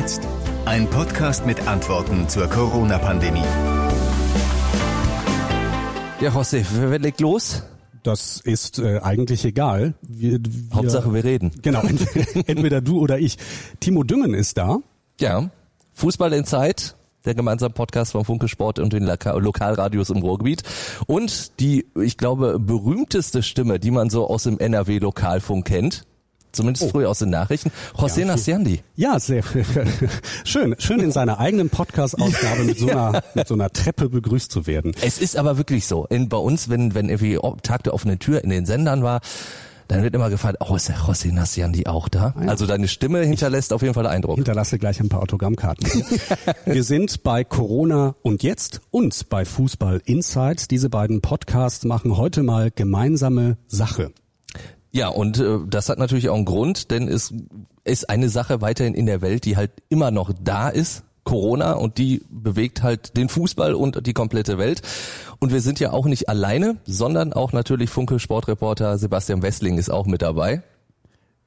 jetzt? Ein Podcast mit Antworten zur Corona-Pandemie. Ja, José, wer legt los? Das ist äh, eigentlich egal. Wir, wir, Hauptsache, wir reden. Genau, entweder, entweder du oder ich. Timo Düngen ist da. Ja, Fußball in Zeit, der gemeinsame Podcast von Funke Sport und den Loka Lokalradios im Ruhrgebiet. Und die, ich glaube, berühmteste Stimme, die man so aus dem NRW-Lokalfunk kennt, zumindest oh. früher aus den Nachrichten, José ja, Naciandi. Ja, sehr schön. Schön in seiner eigenen Podcast-Ausgabe mit, so einer, mit so einer Treppe begrüßt zu werden. Es ist aber wirklich so. In, bei uns, wenn, wenn irgendwie Tag der offenen Tür in den Sendern war, dann wird immer gefragt, oh, ist der José Nassiandi auch da? Ah, ja. Also deine Stimme hinterlässt ich auf jeden Fall Eindruck. Hinterlasse gleich ein paar Autogrammkarten. Wir sind bei Corona und jetzt und bei Fußball Insights. Diese beiden Podcasts machen heute mal gemeinsame Sache. Ja, und äh, das hat natürlich auch einen Grund, denn es ist eine Sache weiterhin in der Welt, die halt immer noch da ist, Corona und die bewegt halt den Fußball und die komplette Welt. Und wir sind ja auch nicht alleine, sondern auch natürlich Funke Sportreporter Sebastian Wessling ist auch mit dabei.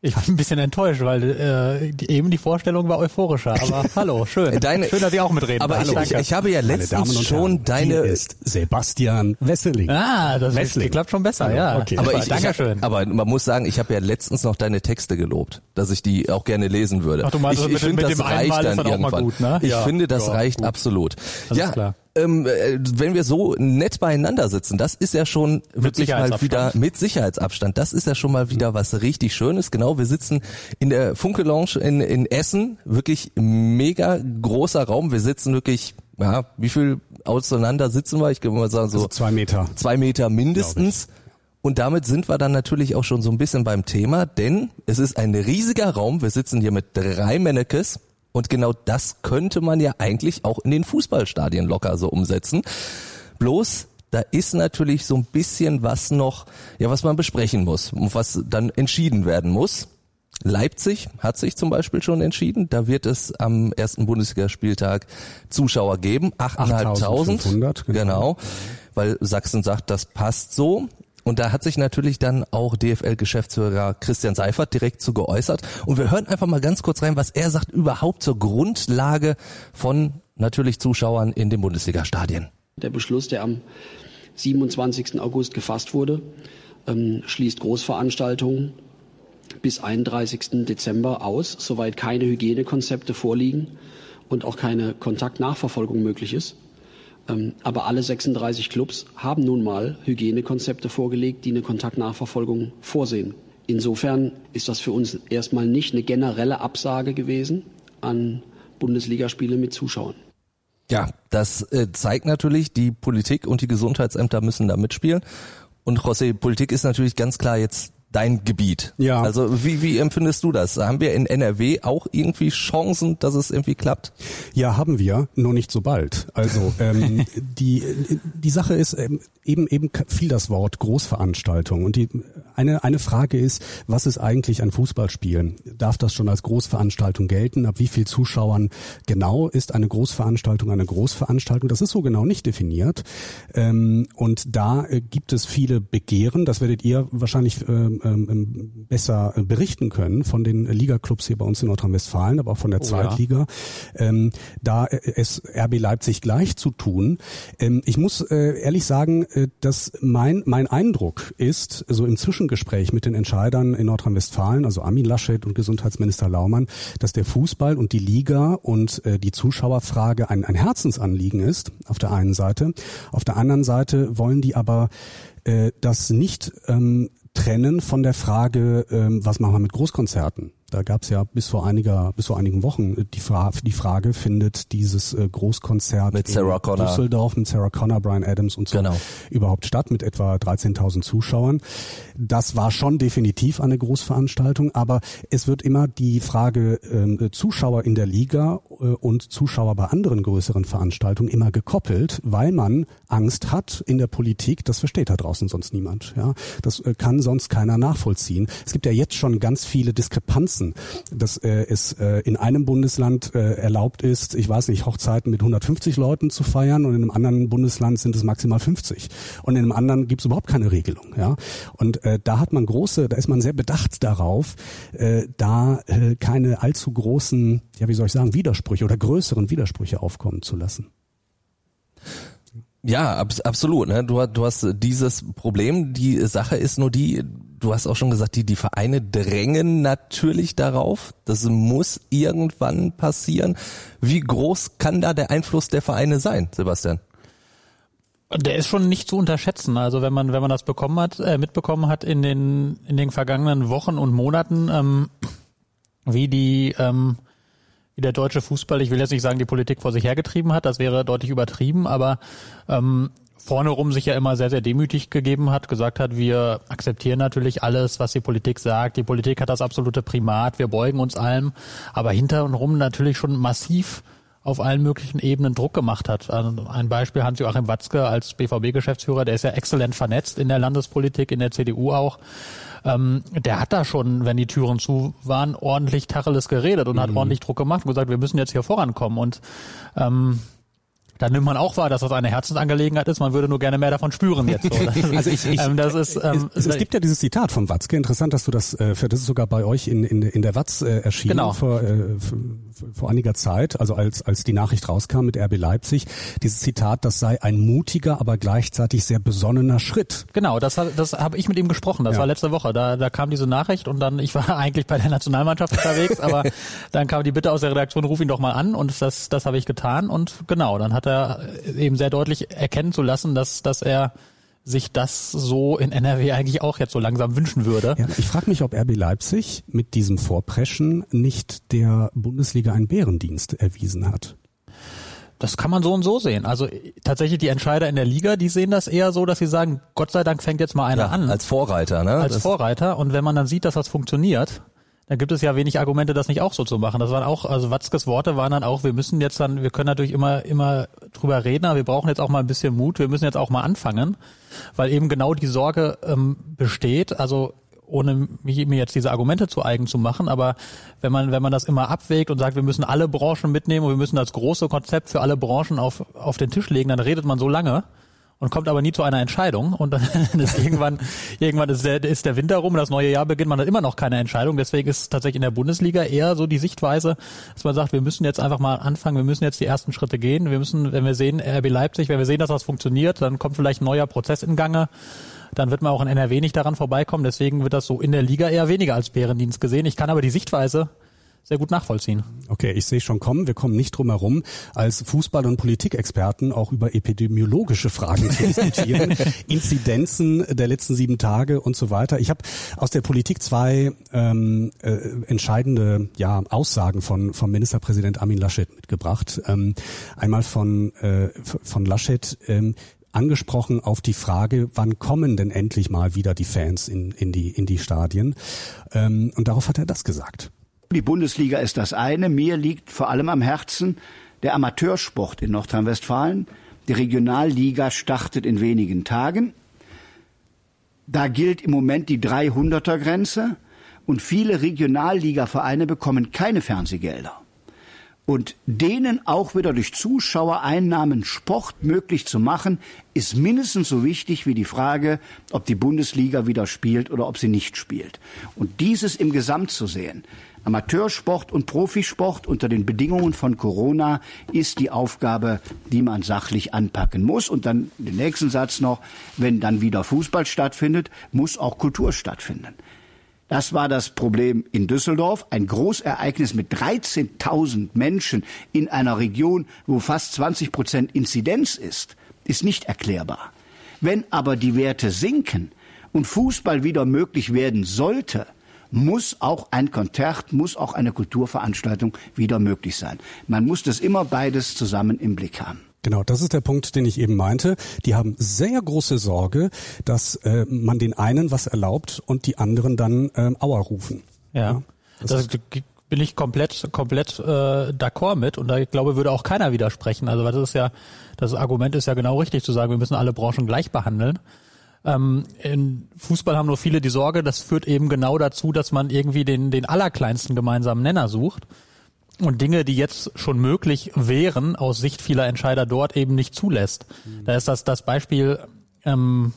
Ich war ein bisschen enttäuscht, weil äh, die, eben die Vorstellung war euphorischer. Aber hallo, schön. Deine, schön, dass ich auch mitreden Aber hallo. Ich, ich, habe ja letztens schon Herren, deine... ist Sebastian Wesseling. Ah, das Wessling. klappt schon besser, hallo. ja. Okay. Aber ich, Dankeschön. Ich, aber man muss sagen, ich habe ja letztens noch deine Texte gelobt, dass ich die auch gerne lesen würde. Ach, du meinst, ich, ich finde, das reicht dann, dann irgendwann. Gut, ne? Ich ja. finde, das ja, reicht gut. absolut. Das ja, klar ähm, äh, wenn wir so nett beieinander sitzen, das ist ja schon wirklich mal wieder mit Sicherheitsabstand. Das ist ja schon mal wieder was richtig Schönes. Genau, wir sitzen in der Funke Lounge in, in Essen, wirklich mega großer Raum. Wir sitzen wirklich, ja, wie viel auseinander sitzen wir? Ich würde mal sagen so also zwei Meter, zwei Meter mindestens. Und damit sind wir dann natürlich auch schon so ein bisschen beim Thema, denn es ist ein riesiger Raum. Wir sitzen hier mit drei Mannekes und genau das könnte man ja eigentlich auch in den Fußballstadien locker so umsetzen. Bloß da ist natürlich so ein bisschen was noch, ja, was man besprechen muss und was dann entschieden werden muss. Leipzig hat sich zum Beispiel schon entschieden. Da wird es am ersten Bundesligaspieltag Zuschauer geben. 8.500. Genau. genau. Weil Sachsen sagt, das passt so. Und da hat sich natürlich dann auch DFL-Geschäftsführer Christian Seifert direkt zu geäußert. Und wir hören einfach mal ganz kurz rein, was er sagt überhaupt zur Grundlage von natürlich Zuschauern in den Bundesliga-Stadien. Der Beschluss, der am 27. August gefasst wurde, ähm, schließt Großveranstaltungen bis 31. Dezember aus, soweit keine Hygienekonzepte vorliegen und auch keine Kontaktnachverfolgung möglich ist. Ähm, aber alle 36 Clubs haben nun mal Hygienekonzepte vorgelegt, die eine Kontaktnachverfolgung vorsehen. Insofern ist das für uns erstmal nicht eine generelle Absage gewesen an Bundesligaspiele mit Zuschauern. Ja, das äh, zeigt natürlich, die Politik und die Gesundheitsämter müssen da mitspielen. Und José, Politik ist natürlich ganz klar jetzt dein Gebiet. Ja. Also wie, wie empfindest du das? Haben wir in NRW auch irgendwie Chancen, dass es irgendwie klappt? Ja, haben wir, nur nicht so bald. Also ähm, die, die Sache ist, ähm, eben eben fiel das Wort Großveranstaltung. Und die eine, eine Frage ist, was ist eigentlich ein Fußballspiel? Darf das schon als Großveranstaltung gelten? Ab wie viel Zuschauern genau ist eine Großveranstaltung eine Großveranstaltung? Das ist so genau nicht definiert. Ähm, und da äh, gibt es viele Begehren, das werdet ihr wahrscheinlich ähm, ähm, besser berichten können von den Ligaclubs hier bei uns in Nordrhein-Westfalen, aber auch von der oh, Zweitliga, ja. ähm, da äh, es RB Leipzig gleich zu tun. Ähm, ich muss äh, ehrlich sagen, äh, dass mein, mein Eindruck ist, so im Zwischengespräch mit den Entscheidern in Nordrhein-Westfalen, also Armin Laschet und Gesundheitsminister Laumann, dass der Fußball und die Liga und äh, die Zuschauerfrage ein, ein Herzensanliegen ist, auf der einen Seite. Auf der anderen Seite wollen die aber äh, das nicht ähm, trennen von der Frage, ähm, was machen wir mit Großkonzerten? Da gab es ja bis vor einiger, bis vor einigen Wochen die, Fra die Frage, findet dieses äh, Großkonzert mit Sarah in Düsseldorf mit Sarah Connor, Brian Adams und so genau. überhaupt statt mit etwa 13.000 Zuschauern. Das war schon definitiv eine Großveranstaltung, aber es wird immer die Frage äh, Zuschauer in der Liga äh, und Zuschauer bei anderen größeren Veranstaltungen immer gekoppelt, weil man Angst hat in der Politik, das versteht da draußen sonst niemand. Ja, Das äh, kann sonst keiner nachvollziehen. Es gibt ja jetzt schon ganz viele Diskrepanzen unterschätzen, dass äh, es äh, in einem Bundesland äh, erlaubt ist, ich weiß nicht, Hochzeiten mit 150 Leuten zu feiern und in einem anderen Bundesland sind es maximal 50. Und in einem anderen gibt es überhaupt keine Regelung. Ja? Und äh, da hat man große, da ist man sehr bedacht darauf, äh, da äh, keine allzu großen, ja wie soll ich sagen, Widersprüche oder größeren Widersprüche aufkommen zu lassen. Ja, abs absolut. Ne? Du, du hast dieses Problem. Die Sache ist nur die, du hast auch schon gesagt, die, die Vereine drängen natürlich darauf. Das muss irgendwann passieren. Wie groß kann da der Einfluss der Vereine sein, Sebastian? Der ist schon nicht zu unterschätzen. Also wenn man wenn man das bekommen hat, äh, mitbekommen hat in den in den vergangenen Wochen und Monaten, ähm, wie die ähm, wie der deutsche Fußball, ich will jetzt nicht sagen, die Politik vor sich hergetrieben hat, das wäre deutlich übertrieben, aber ähm, vorne rum sich ja immer sehr, sehr demütig gegeben hat, gesagt hat, wir akzeptieren natürlich alles, was die Politik sagt. Die Politik hat das absolute Primat, wir beugen uns allem, aber hinter und rum natürlich schon massiv auf allen möglichen Ebenen Druck gemacht hat. Also ein Beispiel Hans-Joachim Watzke als BVB-Geschäftsführer, der ist ja exzellent vernetzt in der Landespolitik, in der CDU auch. Ähm, der hat da schon, wenn die Türen zu waren, ordentlich Tacheles geredet und mhm. hat ordentlich Druck gemacht und gesagt, wir müssen jetzt hier vorankommen. Und ähm, dann nimmt man auch wahr, dass das eine Herzensangelegenheit ist. Man würde nur gerne mehr davon spüren jetzt. So. also ich, ich, ähm, das ist, ähm, es, es, gibt ja dieses Zitat von Watzke. Interessant, dass du das, äh, das ist sogar bei euch in, in, in der Watz äh, erschienen genau. vor, äh, vor einiger Zeit, also als, als die Nachricht rauskam mit RB Leipzig. Dieses Zitat, das sei ein mutiger, aber gleichzeitig sehr besonnener Schritt. Genau, das, das habe ich mit ihm gesprochen. Das ja. war letzte Woche. Da, da kam diese Nachricht und dann, ich war eigentlich bei der Nationalmannschaft unterwegs, aber dann kam die Bitte aus der Redaktion, ruf ihn doch mal an und das, das habe ich getan und genau, dann hat er eben sehr deutlich erkennen zu lassen, dass, dass er sich das so in NRW eigentlich auch jetzt so langsam wünschen würde. Ja, ich frage mich, ob RB Leipzig mit diesem Vorpreschen nicht der Bundesliga einen Bärendienst erwiesen hat. Das kann man so und so sehen. Also tatsächlich die Entscheider in der Liga, die sehen das eher so, dass sie sagen, Gott sei Dank fängt jetzt mal einer ja, an. Als Vorreiter, ne? Als das Vorreiter. Und wenn man dann sieht, dass das funktioniert, da gibt es ja wenig Argumente, das nicht auch so zu machen. Das waren auch, also Watzkes Worte waren dann auch, wir müssen jetzt dann, wir können natürlich immer, immer drüber reden, aber wir brauchen jetzt auch mal ein bisschen Mut, wir müssen jetzt auch mal anfangen, weil eben genau die Sorge ähm, besteht, also ohne mir jetzt diese Argumente zu eigen zu machen, aber wenn man, wenn man das immer abwägt und sagt, wir müssen alle Branchen mitnehmen und wir müssen das große Konzept für alle Branchen auf, auf den Tisch legen, dann redet man so lange, und kommt aber nie zu einer Entscheidung und dann ist irgendwann irgendwann ist der, ist der Winter rum, das neue Jahr beginnt, man hat immer noch keine Entscheidung. Deswegen ist tatsächlich in der Bundesliga eher so die Sichtweise, dass man sagt, wir müssen jetzt einfach mal anfangen, wir müssen jetzt die ersten Schritte gehen. Wir müssen, wenn wir sehen, RB Leipzig, wenn wir sehen, dass das funktioniert, dann kommt vielleicht ein neuer Prozess in Gange. Dann wird man auch in NRW nicht daran vorbeikommen. Deswegen wird das so in der Liga eher weniger als Bärendienst gesehen. Ich kann aber die Sichtweise sehr gut nachvollziehen. Okay, ich sehe schon kommen. Wir kommen nicht drum herum, als Fußball- und Politikexperten auch über epidemiologische Fragen zu diskutieren, Inzidenzen der letzten sieben Tage und so weiter. Ich habe aus der Politik zwei ähm, äh, entscheidende ja, Aussagen von vom Ministerpräsident Armin Laschet mitgebracht. Ähm, einmal von äh, von Laschet. Ähm, angesprochen auf die Frage, wann kommen denn endlich mal wieder die Fans in, in, die, in die Stadien? Ähm, und darauf hat er das gesagt. Die Bundesliga ist das eine. Mir liegt vor allem am Herzen der Amateursport in Nordrhein-Westfalen. Die Regionalliga startet in wenigen Tagen. Da gilt im Moment die 300er Grenze und viele Regionalligavereine bekommen keine Fernsehgelder. Und denen auch wieder durch Zuschauereinnahmen Sport möglich zu machen, ist mindestens so wichtig wie die Frage, ob die Bundesliga wieder spielt oder ob sie nicht spielt. Und dieses im Gesamt zu sehen, Amateursport und Profisport unter den Bedingungen von Corona ist die Aufgabe, die man sachlich anpacken muss. Und dann den nächsten Satz noch, wenn dann wieder Fußball stattfindet, muss auch Kultur stattfinden. Das war das Problem in Düsseldorf. Ein Großereignis mit 13.000 Menschen in einer Region, wo fast 20 Prozent Inzidenz ist, ist nicht erklärbar. Wenn aber die Werte sinken und Fußball wieder möglich werden sollte, muss auch ein Konzert, muss auch eine Kulturveranstaltung wieder möglich sein. Man muss das immer beides zusammen im Blick haben. Genau, das ist der Punkt, den ich eben meinte. Die haben sehr große Sorge, dass äh, man den einen was erlaubt und die anderen dann ähm, Aua rufen. Ja, ja das, das bin ich komplett komplett äh, d'accord mit und da ich glaube würde auch keiner widersprechen. Also das ist ja das Argument ist ja genau richtig zu sagen, wir müssen alle Branchen gleich behandeln. Ähm, in Fußball haben nur viele die Sorge, das führt eben genau dazu, dass man irgendwie den, den allerkleinsten gemeinsamen Nenner sucht und Dinge, die jetzt schon möglich wären, aus Sicht vieler Entscheider dort eben nicht zulässt. Mhm. Da ist das, das Beispiel, ähm,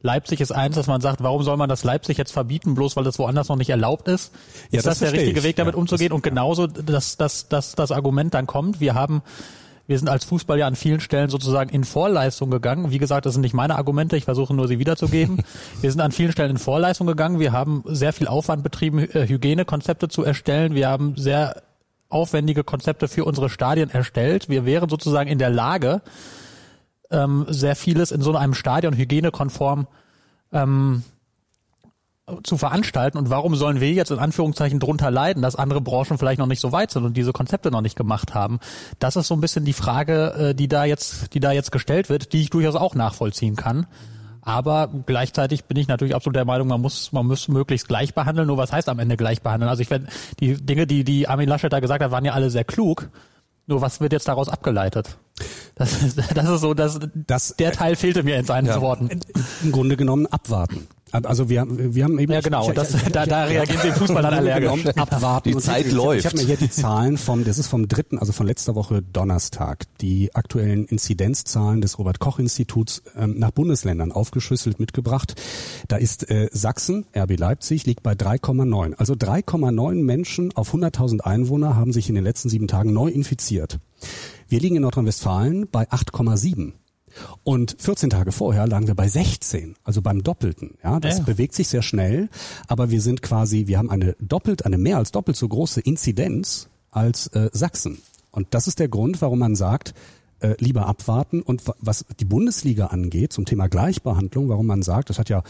Leipzig ist eins, dass man sagt, warum soll man das Leipzig jetzt verbieten, bloß weil das woanders noch nicht erlaubt ist? Ja, ist das, das der richtige ich. Weg, damit ja, umzugehen? Das, und genauso, dass, dass, dass das Argument dann kommt, wir haben wir sind als Fußball ja an vielen Stellen sozusagen in Vorleistung gegangen. Wie gesagt, das sind nicht meine Argumente, ich versuche nur sie wiederzugeben. wir sind an vielen Stellen in Vorleistung gegangen. Wir haben sehr viel Aufwand betrieben, äh, Hygienekonzepte zu erstellen. Wir haben sehr aufwendige Konzepte für unsere Stadien erstellt. Wir wären sozusagen in der Lage, ähm, sehr vieles in so einem Stadion hygienekonform ähm, zu veranstalten und warum sollen wir jetzt in Anführungszeichen drunter leiden, dass andere Branchen vielleicht noch nicht so weit sind und diese Konzepte noch nicht gemacht haben? Das ist so ein bisschen die Frage, äh, die da jetzt, die da jetzt gestellt wird, die ich durchaus auch nachvollziehen kann. Aber gleichzeitig bin ich natürlich absolut der Meinung, man muss, man muss möglichst gleich behandeln. Nur was heißt am Ende gleich behandeln? Also ich werde, die Dinge, die, die Armin Laschet da gesagt hat, waren ja alle sehr klug. Nur was wird jetzt daraus abgeleitet? Das, ist, das ist so, dass das, der Teil fehlte mir in seinen ja, Worten. Im Grunde genommen abwarten. Also wir, wir haben eben ja genau, ich, das, ich, da, da reagieren im Fußball dann allergisch. Abwarten. Die Zeit ich, läuft. Ich habe mir hier die Zahlen vom, das ist vom dritten, also von letzter Woche Donnerstag, die aktuellen Inzidenzzahlen des Robert Koch Instituts ähm, nach Bundesländern aufgeschlüsselt mitgebracht. Da ist äh, Sachsen, RB Leipzig, liegt bei 3,9. Also 3,9 Menschen auf 100.000 Einwohner haben sich in den letzten sieben Tagen neu infiziert. Wir liegen in Nordrhein-Westfalen bei 8,7. Und 14 Tage vorher lagen wir bei 16, also beim Doppelten. Ja, das ja. bewegt sich sehr schnell, aber wir sind quasi, wir haben eine doppelt, eine mehr als doppelt so große Inzidenz als äh, Sachsen. Und das ist der Grund, warum man sagt, äh, lieber abwarten. Und was die Bundesliga angeht, zum Thema Gleichbehandlung, warum man sagt, das hat ja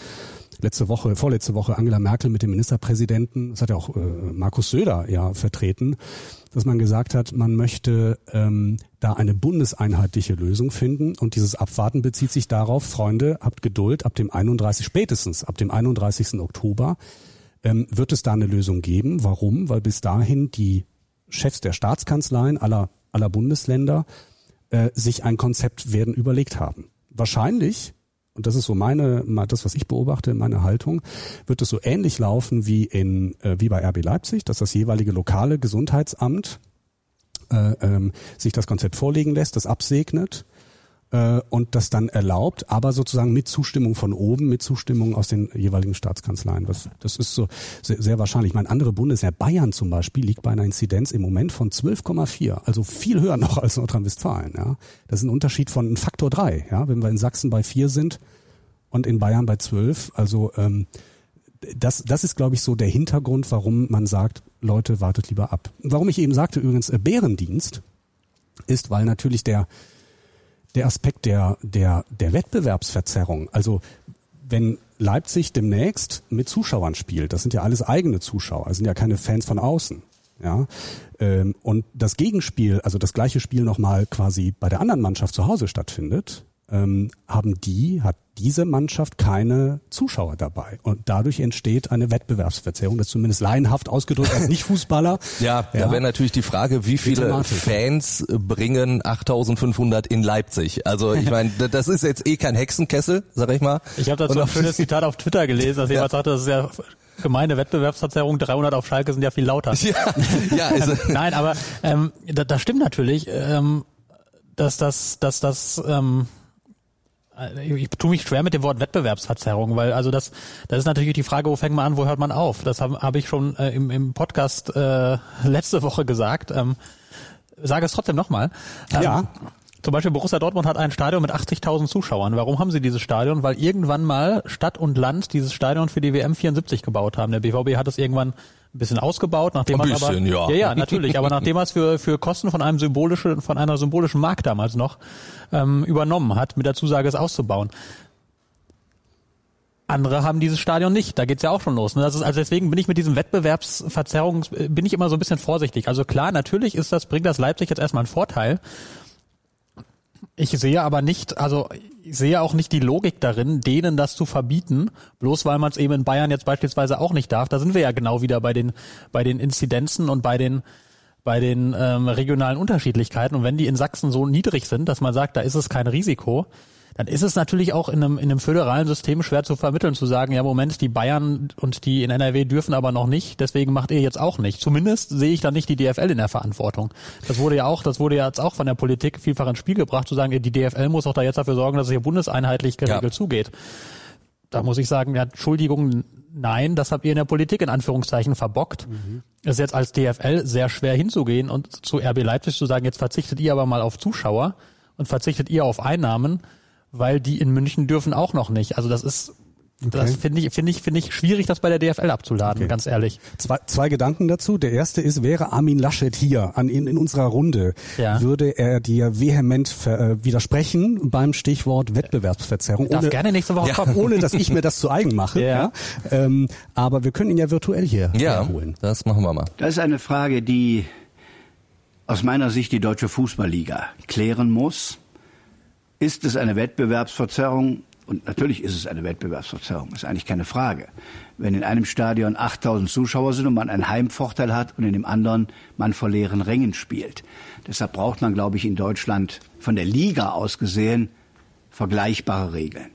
letzte Woche, vorletzte Woche Angela Merkel mit dem Ministerpräsidenten, das hat ja auch äh, Markus Söder ja vertreten, dass man gesagt hat, man möchte ähm, da eine bundeseinheitliche Lösung finden und dieses Abwarten bezieht sich darauf, Freunde, habt Geduld, ab dem 31, spätestens ab dem 31. Oktober ähm, wird es da eine Lösung geben. Warum? Weil bis dahin die Chefs der Staatskanzleien aller, aller Bundesländer äh, sich ein Konzept werden überlegt haben. Wahrscheinlich und das ist so meine, das, was ich beobachte, meine Haltung, wird es so ähnlich laufen wie in, äh, wie bei RB Leipzig, dass das jeweilige lokale Gesundheitsamt äh, ähm, sich das Konzept vorlegen lässt, das absegnet äh, und das dann erlaubt, aber sozusagen mit Zustimmung von oben, mit Zustimmung aus den jeweiligen Staatskanzleien. Das, das ist so sehr, sehr wahrscheinlich. Mein andere Bundesländer, Bayern zum Beispiel, liegt bei einer Inzidenz im Moment von 12,4, also viel höher noch als Nordrhein-Westfalen. Ja. Das ist ein Unterschied von Faktor drei. Ja. Wenn wir in Sachsen bei vier sind und in Bayern bei zwölf, also ähm, das, das ist, glaube ich, so der Hintergrund, warum man sagt, Leute, wartet lieber ab. Warum ich eben sagte übrigens äh, Bärendienst, ist, weil natürlich der der Aspekt der, der, der Wettbewerbsverzerrung. Also wenn Leipzig demnächst mit Zuschauern spielt, das sind ja alles eigene Zuschauer, das sind ja keine Fans von außen. Ja, ähm, und das Gegenspiel, also das gleiche Spiel nochmal quasi bei der anderen Mannschaft zu Hause stattfindet, ähm, haben die, hat diese Mannschaft keine Zuschauer dabei. Und dadurch entsteht eine Wettbewerbsverzerrung, das ist zumindest laienhaft ausgedrückt als Nicht-Fußballer. ja, ja, da wäre natürlich die Frage, wie viele Fans bringen 8500 in Leipzig? Also ich meine, das ist jetzt eh kein Hexenkessel, sag ich mal. Ich habe dazu ein schönes Zitat auf Twitter gelesen, dass jemand ja. sagte, das ist ja gemeine Wettbewerbsverzerrung, 300 auf Schalke sind ja viel lauter. Ja, ja also. Nein, aber ähm, das, das stimmt natürlich, ähm, dass das, dass das ähm, äh, ich tue mich schwer mit dem Wort Wettbewerbsverzerrung, weil also das, das ist natürlich die Frage, wo fängt man an, wo hört man auf? Das habe hab ich schon äh, im, im Podcast äh, letzte Woche gesagt. Ähm, sage es trotzdem nochmal. Ähm, ja. Zum Beispiel Borussia Dortmund hat ein Stadion mit 80.000 Zuschauern. Warum haben sie dieses Stadion? Weil irgendwann mal Stadt und Land dieses Stadion für die WM 74 gebaut haben. Der BVB hat es irgendwann ein bisschen ausgebaut, nachdem ein bisschen, aber, ja. ja, ja, natürlich, aber nachdem er es für, für Kosten von einem symbolischen, von einer symbolischen Mark damals noch ähm, übernommen hat, mit der Zusage es auszubauen. Andere haben dieses Stadion nicht. Da geht's ja auch schon los. Ne? Das ist, also deswegen bin ich mit diesem Wettbewerbsverzerrung bin ich immer so ein bisschen vorsichtig. Also klar, natürlich ist das bringt das Leipzig jetzt erstmal einen Vorteil. Ich sehe aber nicht, also ich sehe auch nicht die Logik darin, denen das zu verbieten, bloß weil man es eben in Bayern jetzt beispielsweise auch nicht darf. Da sind wir ja genau wieder bei den bei den Inzidenzen und bei den bei den ähm, regionalen Unterschiedlichkeiten. Und wenn die in Sachsen so niedrig sind, dass man sagt, da ist es kein Risiko, dann ist es natürlich auch in einem, in einem föderalen System schwer zu vermitteln, zu sagen, ja Moment, die Bayern und die in NRW dürfen aber noch nicht, deswegen macht ihr jetzt auch nicht. Zumindest sehe ich da nicht die DFL in der Verantwortung. Das wurde ja auch, das wurde ja jetzt auch von der Politik vielfach ins Spiel gebracht, zu sagen, die DFL muss auch da jetzt dafür sorgen, dass es hier bundeseinheitlich geregelt ja. zugeht. Da muss ich sagen, ja, Entschuldigung, nein, das habt ihr in der Politik in Anführungszeichen verbockt. Mhm. Es ist jetzt als DFL sehr schwer hinzugehen und zu RB Leipzig zu sagen, jetzt verzichtet ihr aber mal auf Zuschauer und verzichtet ihr auf Einnahmen weil die in München dürfen auch noch nicht. Also das ist Okay. Das finde ich, finde ich, finde ich schwierig, das bei der DFL abzuladen, okay. ganz ehrlich. Zwei, zwei Gedanken dazu. Der erste ist, wäre Armin Laschet hier an, in, in unserer Runde, ja. würde er dir vehement ver, äh, widersprechen beim Stichwort Wettbewerbsverzerrung. Ich darf ohne, gerne nächste Woche ja, kommen. Ohne, dass ich mir das zu eigen mache. Ja. ja. Ähm, aber wir können ihn ja virtuell hier ja, holen. das machen wir mal. Das ist eine Frage, die aus meiner Sicht die Deutsche Fußballliga klären muss ist es eine Wettbewerbsverzerrung? Und natürlich ist es eine Wettbewerbsverzerrung, ist eigentlich keine Frage. Wenn in einem Stadion 8000 Zuschauer sind und man einen Heimvorteil hat und in dem anderen man vor leeren Rängen spielt. Deshalb braucht man, glaube ich, in Deutschland von der Liga aus gesehen vergleichbare Regeln.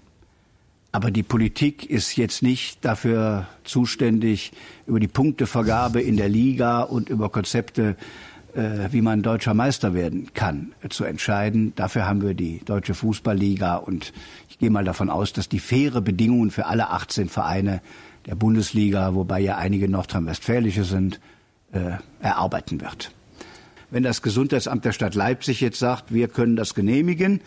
Aber die Politik ist jetzt nicht dafür zuständig, über die Punktevergabe in der Liga und über Konzepte wie man deutscher Meister werden kann, äh, zu entscheiden. Dafür haben wir die Deutsche Fußballliga und ich gehe mal davon aus, dass die faire Bedingungen für alle 18 Vereine der Bundesliga, wobei ja einige nordrhein-westfälische sind, äh, erarbeiten wird. Wenn das Gesundheitsamt der Stadt Leipzig jetzt sagt, wir können das genehmigen,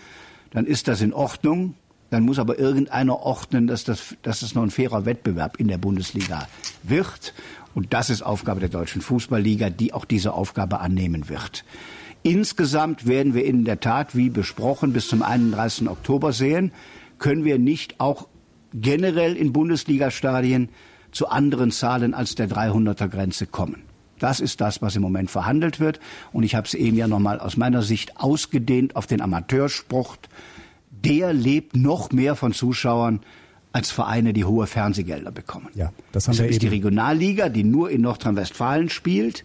dann ist das in Ordnung. Dann muss aber irgendeiner ordnen, dass das, dass das noch ein fairer Wettbewerb in der Bundesliga wird. Und das ist Aufgabe der deutschen Fußballliga, die auch diese Aufgabe annehmen wird. Insgesamt werden wir in der Tat, wie besprochen, bis zum 31. Oktober sehen, können wir nicht auch generell in Bundesliga-Stadien zu anderen Zahlen als der 300er Grenze kommen. Das ist das, was im Moment verhandelt wird. Und ich habe es eben ja nochmal aus meiner Sicht ausgedehnt auf den Amateursport. Der lebt noch mehr von Zuschauern als Vereine, die hohe Fernsehgelder bekommen. Ja, das haben das wir ist eben. die Regionalliga, die nur in Nordrhein-Westfalen spielt.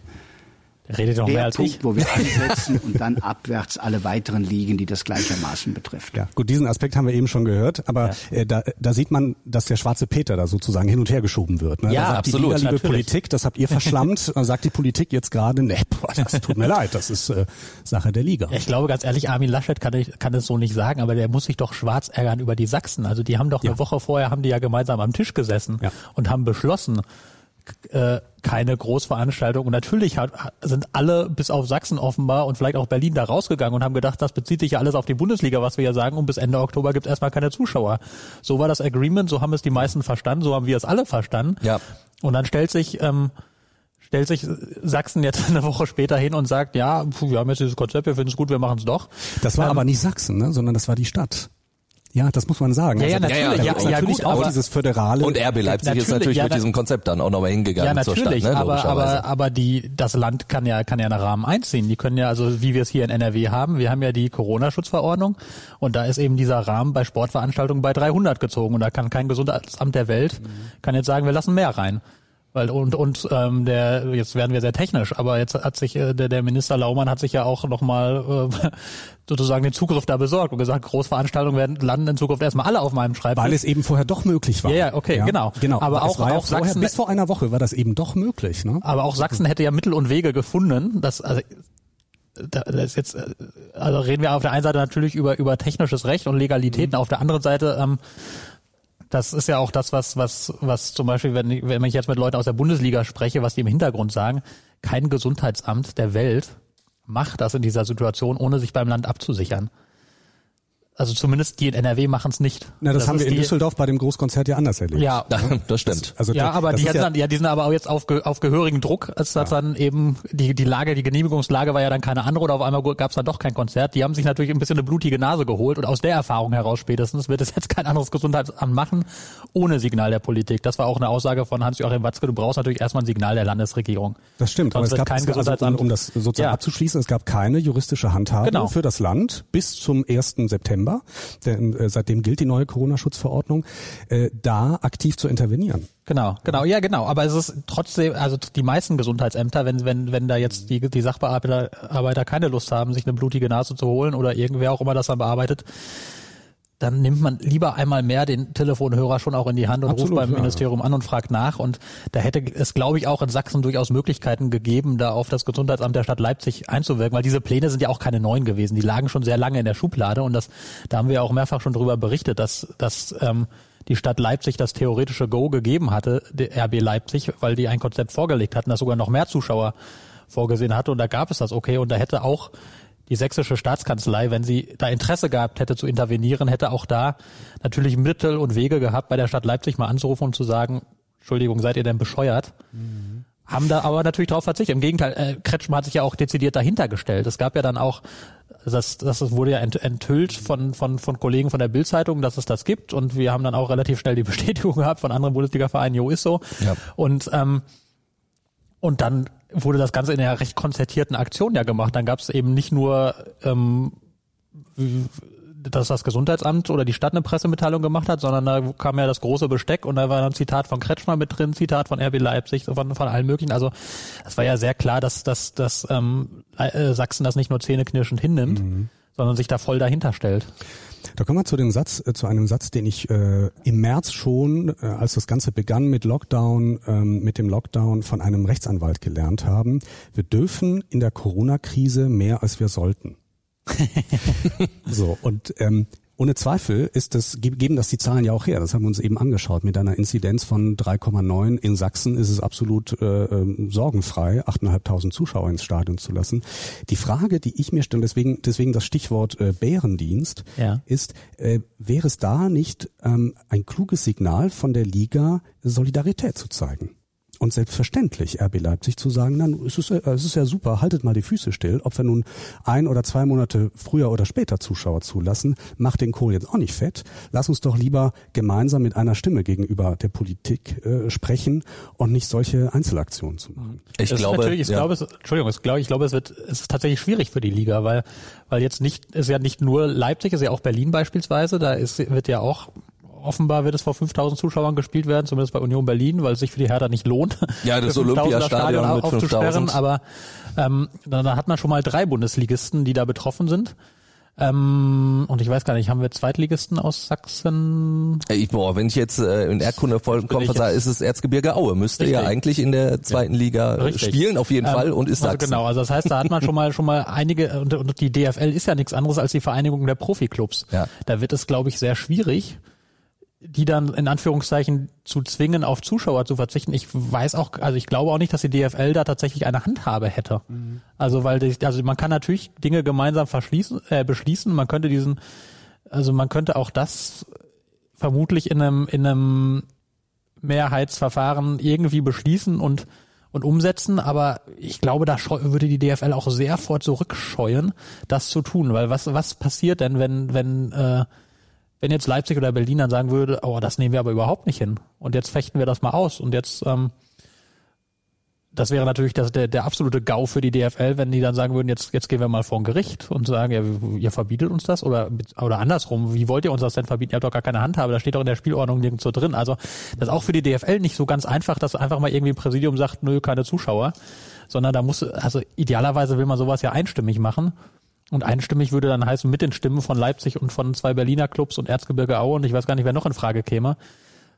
Redet doch mehr als Punkt, ich. wo wir ansetzen und dann abwärts alle weiteren Ligen, die das gleichermaßen betrifft. Ja, gut, diesen Aspekt haben wir eben schon gehört, aber ja. äh, da, da sieht man, dass der schwarze Peter da sozusagen hin und her geschoben wird. Ne? Ja, da absolut. Die Liga, liebe Politik, das habt ihr verschlammt, dann sagt die Politik jetzt gerade, ne, das tut mir leid, das ist äh, Sache der Liga. Ich glaube ganz ehrlich, Armin Laschet kann, ich, kann es so nicht sagen, aber der muss sich doch schwarz ärgern über die Sachsen. Also die haben doch eine Woche vorher, haben die ja gemeinsam am Tisch gesessen ja. und haben beschlossen, äh, keine Großveranstaltung. Und natürlich hat, sind alle bis auf Sachsen offenbar und vielleicht auch Berlin da rausgegangen und haben gedacht, das bezieht sich ja alles auf die Bundesliga, was wir ja sagen, und bis Ende Oktober gibt es erstmal keine Zuschauer. So war das Agreement, so haben es die meisten verstanden, so haben wir es alle verstanden. Ja. Und dann stellt sich ähm, stellt sich Sachsen jetzt eine Woche später hin und sagt, ja, wir haben jetzt dieses Konzept, wir finden es gut, wir machen es doch. Das war ähm, aber nicht Sachsen, ne? sondern das war die Stadt. Ja, das muss man sagen. Ja, ja, also, natürlich. Ja, ja, natürlich gut, auch dieses föderale. Und RB Leipzig ist natürlich ja, mit diesem Konzept dann auch nochmal hingegangen ja, natürlich, zur Stadt. Ne, aber, aber, aber die, das Land kann ja, kann ja einen Rahmen einziehen. Die können ja, also wie wir es hier in NRW haben, wir haben ja die Corona-Schutzverordnung und da ist eben dieser Rahmen bei Sportveranstaltungen bei 300 gezogen und da kann kein Gesundheitsamt der Welt, mhm. kann jetzt sagen, wir lassen mehr rein. Weil und und ähm, der jetzt werden wir sehr technisch, aber jetzt hat sich äh, der, der Minister Laumann hat sich ja auch nochmal äh, sozusagen den Zugriff da besorgt und gesagt, Großveranstaltungen werden landen in Zukunft erstmal alle auf meinem Schreibtisch. Weil es eben vorher doch möglich war. Ja, ja okay, ja, genau. genau. Aber, aber auch, auch vorher, Sachsen bis vor einer Woche war das eben doch möglich. Ne? Aber auch Sachsen hätte ja Mittel und Wege gefunden, dass also das ist jetzt, äh, also reden wir auf der einen Seite natürlich über über technisches Recht und Legalitäten, mhm. auf der anderen Seite ähm, das ist ja auch das, was, was, was zum Beispiel, wenn, wenn ich jetzt mit Leuten aus der Bundesliga spreche, was die im Hintergrund sagen, kein Gesundheitsamt der Welt macht das in dieser Situation, ohne sich beim Land abzusichern. Also zumindest die in NRW machen es nicht. Na, das, das haben wir in Düsseldorf bei dem Großkonzert ja anders erlebt. Ja, das stimmt. Das, also ja, aber die, ja, dann, ja, die sind aber auch jetzt auf, auf gehörigen Druck, als das ja. dann eben die, die Lage, die Genehmigungslage war ja dann keine andere oder auf einmal gab es dann doch kein Konzert. Die haben sich natürlich ein bisschen eine blutige Nase geholt und aus der Erfahrung heraus spätestens wird es jetzt kein anderes Gesundheitsamt machen ohne Signal der Politik. Das war auch eine Aussage von Hans-Joachim Watzke. Du brauchst natürlich erstmal ein Signal der Landesregierung. Das stimmt, Sonst aber es gab kein also, um, um das sozusagen ja. abzuschließen, es gab keine juristische Handhabe genau. für das Land bis zum 1. September. Der äh, seitdem gilt die neue Corona-Schutzverordnung, äh, da aktiv zu intervenieren. Genau, genau, ja genau. Aber es ist trotzdem, also die meisten Gesundheitsämter, wenn wenn wenn da jetzt die die Sachbearbeiter Arbeiter keine Lust haben, sich eine blutige Nase zu holen oder irgendwer auch immer das dann bearbeitet, dann nimmt man lieber einmal mehr den Telefonhörer schon auch in die Hand und Absolut, ruft beim ja. Ministerium an und fragt nach. Und da hätte es, glaube ich, auch in Sachsen durchaus Möglichkeiten gegeben, da auf das Gesundheitsamt der Stadt Leipzig einzuwirken, weil diese Pläne sind ja auch keine neuen gewesen. Die lagen schon sehr lange in der Schublade und das, da haben wir ja auch mehrfach schon drüber berichtet, dass, dass ähm, die Stadt Leipzig das theoretische Go gegeben hatte, der RB Leipzig, weil die ein Konzept vorgelegt hatten, das sogar noch mehr Zuschauer vorgesehen hatte und da gab es das okay und da hätte auch die sächsische Staatskanzlei, wenn sie da Interesse gehabt hätte zu intervenieren, hätte auch da natürlich Mittel und Wege gehabt, bei der Stadt Leipzig mal anzurufen und zu sagen, Entschuldigung, seid ihr denn bescheuert? Haben da aber natürlich darauf verzichtet. Im Gegenteil, äh, Kretschmer hat sich ja auch dezidiert dahinter gestellt. Es gab ja dann auch, das, das wurde ja ent, enthüllt von, von, von Kollegen von der Bildzeitung, dass es das gibt. Und wir haben dann auch relativ schnell die Bestätigung gehabt von anderen Bundesliga-Vereinen, jo, ist so. Ja. Und, ähm, und dann wurde das Ganze in einer recht konzertierten Aktion ja gemacht. Dann gab es eben nicht nur, ähm, dass das Gesundheitsamt oder die Stadt eine Pressemitteilung gemacht hat, sondern da kam ja das große Besteck und da war dann Zitat von Kretschmer mit drin, Zitat von RB Leipzig, von, von allen möglichen. Also es war ja sehr klar, dass, dass, dass ähm, äh, Sachsen das nicht nur zähneknirschend hinnimmt, sondern sich da voll dahinter stellt. Da kommen wir zu dem Satz, äh, zu einem Satz, den ich äh, im März schon, äh, als das Ganze begann mit Lockdown, ähm, mit dem Lockdown von einem Rechtsanwalt gelernt haben. Wir dürfen in der Corona-Krise mehr als wir sollten. so und ähm, ohne Zweifel ist das, ge- geben das die Zahlen ja auch her. Das haben wir uns eben angeschaut. Mit einer Inzidenz von 3,9 in Sachsen ist es absolut äh, ähm, sorgenfrei, 8.500 Zuschauer ins Stadion zu lassen. Die Frage, die ich mir stelle, deswegen, deswegen das Stichwort äh, Bärendienst, Ja. ist, äh, wäre es da nicht ähm, ein kluges Signal von der Liga, Solidarität zu zeigen? Und selbstverständlich RB Leipzig zu sagen, dann es ist, es ist ja super, haltet mal die Füße still. Ob wir nun ein oder zwei Monate früher oder später Zuschauer zulassen, macht den Kohl jetzt auch nicht fett. Lass uns doch lieber gemeinsam mit einer Stimme gegenüber der Politik äh, sprechen und nicht solche Einzelaktionen zu machen. Ich Das glaube, natürlich, ich ja. glaube, es, Entschuldigung, ich glaube, ich glaube, es wird, es ist tatsächlich schwierig für die Liga, weil, weil jetzt nicht, es ist ja nicht nur Leipzig, es ist ja auch Berlin beispielsweise, da ist, wird ja auch, offenbar wird es vor 5000 Zuschauern gespielt werden, zumindest bei Union Berlin, weil es sich für die Hertha nicht lohnt. Ja, das für 5000er Olympiastadion Stadion mit aufzusperren, 5000. aber ähm, da, da hat man schon mal drei Bundesligisten, die da betroffen sind. Ähm, und ich weiß gar nicht, haben wir Zweitligisten aus Sachsen? Ey, Ich, boah, wenn ich jetzt äh, in Erdkunde vollkommen versage, ist es Erzgebirge Aue. Müsste ja Richtig. eigentlich in der zweiten Liga äh, Richtig. spielen, auf jeden Ähm, Fall, und ist also Sachsen. Genau, also das heißt, da hat man schon mal schon mal einige und, und die DFL ist ja nichts anderes als die Vereinigung der Profiklubs. Ja. Da wird es, glaube ich, sehr schwierig, die dann in Anführungszeichen zu zwingen, auf Zuschauer zu verzichten. Ich weiß auch, also ich glaube auch nicht, dass die DFL da tatsächlich eine Handhabe hätte. Also weil die, also man kann natürlich Dinge gemeinsam verschließen, äh, beschließen. Man könnte diesen, also man könnte auch das vermutlich in einem in einem Mehrheitsverfahren irgendwie beschließen und und umsetzen, aber ich glaube, da würde die DFL auch sehr vor zurückscheuen, das zu tun, weil was was passiert denn, wenn wenn äh, wenn jetzt Leipzig oder Berlin dann sagen würde, oh, das nehmen wir aber überhaupt nicht hin und jetzt fechten wir das mal aus und jetzt ähm, das wäre natürlich das, der, der absolute GAU für die DFL, wenn die dann sagen würden, jetzt, jetzt gehen wir mal vor ein Gericht und sagen, ja, ihr verbietet uns das oder, oder andersrum, wie wollt ihr uns das denn verbieten? Ihr habt doch gar keine Handhabe, da steht doch in der Spielordnung nirgendwo drin. Also das ist auch für die DFL nicht so ganz einfach, dass einfach mal irgendwie ein Präsidium sagt, nö, keine Zuschauer, sondern da muss, also idealerweise will man sowas ja einstimmig machen. Und einstimmig würde dann heißen, mit den Stimmen von Leipzig und von zwei Berliner Clubs und Erzgebirge Aue und ich weiß gar nicht, wer noch in Frage käme.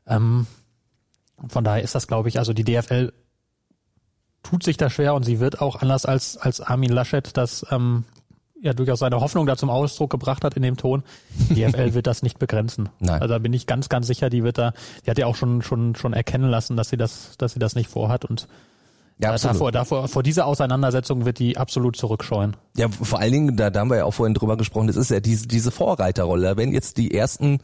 Ähm, von daher ist das, glaube ich, also die DFL tut sich da schwer und sie wird auch anders als, als Armin Laschet das ähm, ja durchaus seine Hoffnung da zum Ausdruck gebracht hat in dem Ton. Die DFL wird das nicht begrenzen. Nein. Also da bin ich ganz, ganz sicher, die wird da, die hat ja auch schon, schon, schon erkennen lassen, dass sie das, dass sie das nicht vorhat und Ja, äh, absolut. davor, davor, vor dieser Auseinandersetzung wird die absolut zurückscheuen. Ja, vor allen Dingen, da, da haben wir ja auch vorhin drüber gesprochen, das ist ja diese, diese Vorreiterrolle. Wenn jetzt die ersten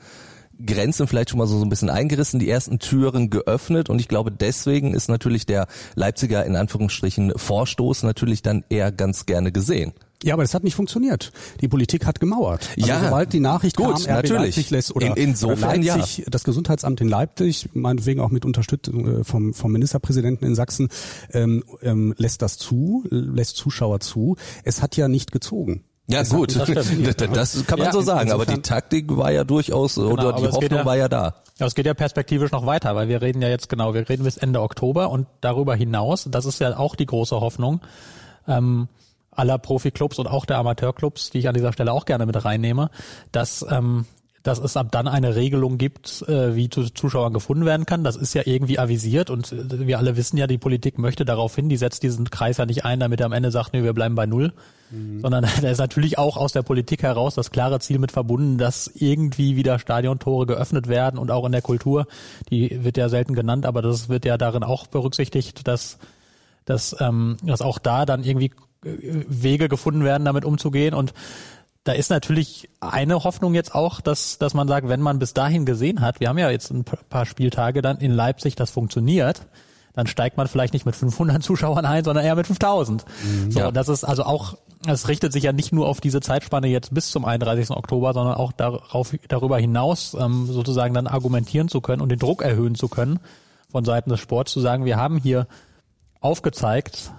Grenzen vielleicht schon mal so, so ein bisschen eingerissen, die ersten Türen geöffnet und ich glaube, deswegen ist natürlich der Leipziger in Anführungsstrichen Vorstoß natürlich dann eher ganz gerne gesehen. Ja, aber das hat nicht funktioniert. Die Politik hat gemauert. Also Ja, sobald die Nachricht gut, kam, RB natürlich. Leipzig lässt oder, In- insofern, Leipzig, das Gesundheitsamt in Leipzig, meinetwegen auch mit Unterstützung äh, vom, vom Ministerpräsidenten in Sachsen, ähm, ähm, lässt das zu, lässt Zuschauer zu. Es hat ja nicht gezogen. Ja gut, das, kann man Ja, so sagen, aber die Taktik war ja durchaus, oder aber die Hoffnung ja- war ja da. Ja, es geht ja perspektivisch noch weiter, weil wir reden ja jetzt genau, wir reden bis Ende Oktober und darüber hinaus, das ist ja auch die große Hoffnung ähm, aller Profiklubs und auch der Amateurclubs, die ich an dieser Stelle auch gerne mit reinnehme, dass ähm, dass es ab dann eine Regelung gibt, äh, wie zu Zuschauern gefunden werden kann. Das ist ja irgendwie avisiert und äh, wir alle wissen ja, die Politik möchte darauf hin, die setzt diesen Kreis ja nicht ein, damit er am Ende sagt, nee, wir bleiben bei null. Mhm. Sondern da ist natürlich auch aus der Politik heraus das klare Ziel mit verbunden, dass irgendwie wieder Stadiontore geöffnet werden und auch in der Kultur, die wird ja selten genannt, aber das wird ja darin auch berücksichtigt, dass, dass, ähm, dass auch da dann irgendwie äh, Wege gefunden werden, damit umzugehen und da ist natürlich eine Hoffnung jetzt auch, dass, dass man sagt, wenn man bis dahin gesehen hat, wir haben ja jetzt ein paar Spieltage dann in Leipzig, das funktioniert, dann steigt man vielleicht nicht mit 500 Zuschauern ein, sondern eher mit 5000. Mhm, so, ja. das ist also auch, es richtet sich ja nicht nur auf diese Zeitspanne jetzt bis zum 31. Oktober, sondern auch darauf, darüber hinaus ähm, sozusagen dann argumentieren zu können und den Druck erhöhen zu können von Seiten des Sports, zu sagen, wir haben hier aufgezeigt,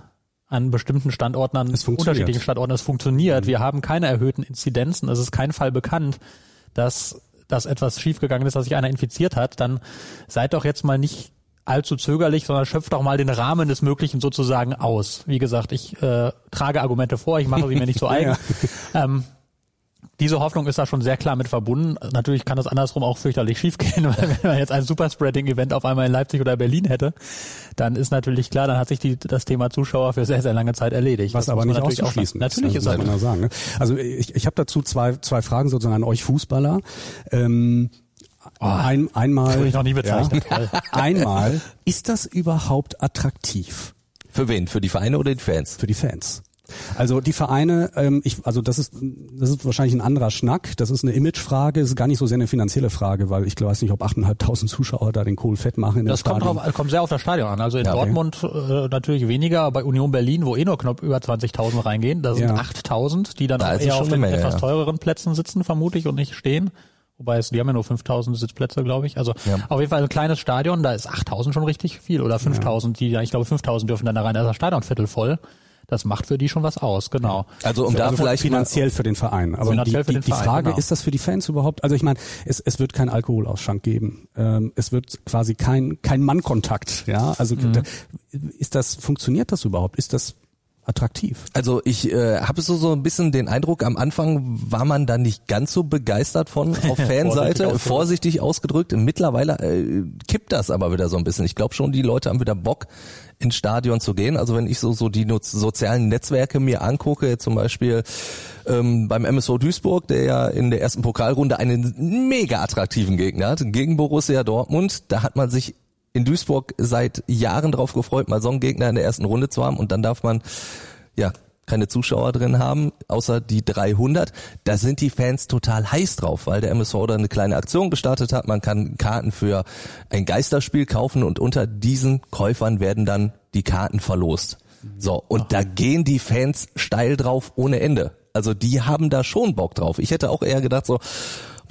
an bestimmten Standorten, an unterschiedlichen Standorten. Es funktioniert. Mhm. Wir haben keine erhöhten Inzidenzen. Es ist kein Fall bekannt, dass, dass etwas schiefgegangen ist, dass sich einer infiziert hat. Dann seid doch jetzt mal nicht allzu zögerlich, sondern schöpft doch mal den Rahmen des Möglichen sozusagen aus. Wie gesagt, ich äh, trage Argumente vor, ich mache sie mir nicht zu eigen. ja. ähm, diese Hoffnung ist da schon sehr klar mit verbunden. Natürlich kann das andersrum auch fürchterlich schiefgehen, weil wenn man jetzt ein Superspreading-Event auf einmal in Leipzig oder Berlin hätte, dann ist natürlich klar, dann hat sich die, das Thema Zuschauer für sehr, sehr lange Zeit erledigt. Was das aber nicht auszuschließen ist. Natürlich ist das. Muss man sagen, ne? Also ich, ich habe dazu zwei, zwei Fragen sozusagen an euch Fußballer. Ähm, Oh, ein, einmal, ich noch nie bezeichnet. Ja, einmal, ist das überhaupt attraktiv? Für wen? Für die Vereine oder die Fans? Für die Fans. Also die Vereine, ähm, ich, also das ist, das ist wahrscheinlich ein anderer Schnack. Das ist eine Imagefrage, ist gar nicht so sehr eine finanzielle Frage, weil ich weiß nicht, ob 8.500 Zuschauer da den Kohl fett machen. In das kommt, drauf, kommt sehr auf das Stadion an. Also in ja, Dortmund okay. äh, natürlich weniger, bei Union Berlin, wo eh nur knapp über 20.000 reingehen, da sind ja. 8.000, die dann da auch eher auf den Menge, etwas teureren Plätzen sitzen vermutlich und nicht stehen. Wobei es, die haben ja nur 5000 Sitzplätze, glaube ich. Also ja. auf jeden Fall ein kleines Stadion, da ist 8000 schon richtig viel oder 5000, ja. die, ich glaube 5000 dürfen dann da rein, da ist das Stadionviertel voll. Das macht für die schon was aus, genau. Also um für, da also vielleicht finanziell für den Verein. Aber die, die, die Verein, Frage genau. ist das für die Fans überhaupt? Also ich meine, es, es wird keinen Alkoholausschank geben. Ähm, es wird quasi kein kein Mannkontakt. Ja, also mhm. ist das funktioniert das überhaupt? Ist das attraktiv. Also ich äh, habe so so ein bisschen den Eindruck, am Anfang war man da nicht ganz so begeistert von auf Fanseite, vorsichtig, vorsichtig ausgedrückt. Mittlerweile äh, kippt das aber wieder so ein bisschen. Ich glaube schon, die Leute haben wieder Bock ins Stadion zu gehen. Also wenn ich so so die sozialen Netzwerke mir angucke, zum Beispiel ähm, beim MSO Duisburg, der ja in der ersten Pokalrunde einen mega attraktiven Gegner hat, gegen Borussia Dortmund, da hat man sich in Duisburg seit Jahren drauf gefreut, mal so einen Gegner in der ersten Runde zu haben und dann darf man ja keine Zuschauer drin haben, außer die 300. Da sind die Fans total heiß drauf, weil der MSV da eine kleine Aktion gestartet hat. Man kann Karten für ein Geisterspiel kaufen und unter diesen Käufern werden dann die Karten verlost. So, und da gehen die Fans steil drauf ohne Ende. Also die haben da schon Bock drauf. Ich hätte auch eher gedacht so,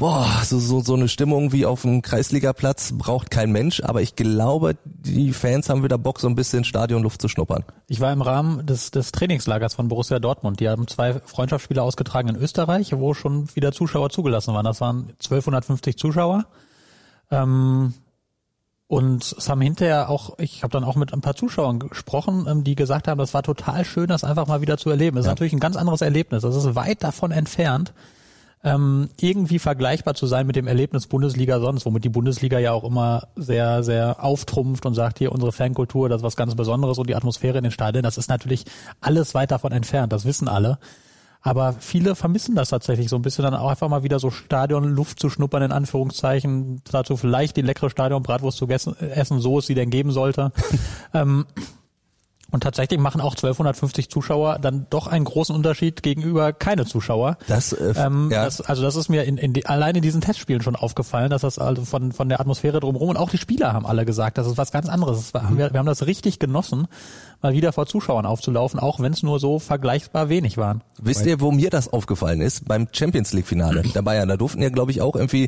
boah, so, so, so eine Stimmung wie auf dem Kreisligaplatz braucht kein Mensch, aber ich glaube, die Fans haben wieder Bock, so ein bisschen Stadionluft zu schnuppern. Ich war im Rahmen des, des Trainingslagers von Borussia Dortmund. Die haben zwei Freundschaftsspiele ausgetragen in Österreich, wo schon wieder Zuschauer zugelassen waren. Das waren 1250 Zuschauer. Ähm, und es haben hinterher auch, ich habe dann auch mit ein paar Zuschauern gesprochen, ähm, die gesagt haben, das war total schön, das einfach mal wieder zu erleben. Das ja. ist natürlich ein ganz anderes Erlebnis. Das ist weit davon entfernt, ähm, irgendwie vergleichbar zu sein mit dem Erlebnis Bundesliga sonst, womit die Bundesliga ja auch immer sehr, sehr auftrumpft und sagt, hier unsere Fankultur, das ist was ganz Besonderes und die Atmosphäre in den Stadien, das ist natürlich alles weit davon entfernt, das wissen alle. Aber viele vermissen das tatsächlich so ein bisschen dann auch einfach mal wieder so Stadionluft zu schnuppern, in Anführungszeichen, dazu vielleicht die leckere Stadionbratwurst zu essen, so es sie denn geben sollte. ähm, und tatsächlich machen auch 1250 Zuschauer dann doch einen großen Unterschied gegenüber keine Zuschauer. Das, äh, ähm, ja. das also das ist mir in, in die, allein in diesen Testspielen schon aufgefallen, dass das also von von der Atmosphäre drumherum und auch die Spieler haben alle gesagt, das ist was ganz anderes. War, mhm. wir, wir haben das richtig genossen, mal wieder vor Zuschauern aufzulaufen, auch wenn es nur so vergleichbar wenig waren. Wisst ihr, wo mir das aufgefallen ist? Beim Champions League Finale der Bayern. Da durften ja, glaube ich, auch irgendwie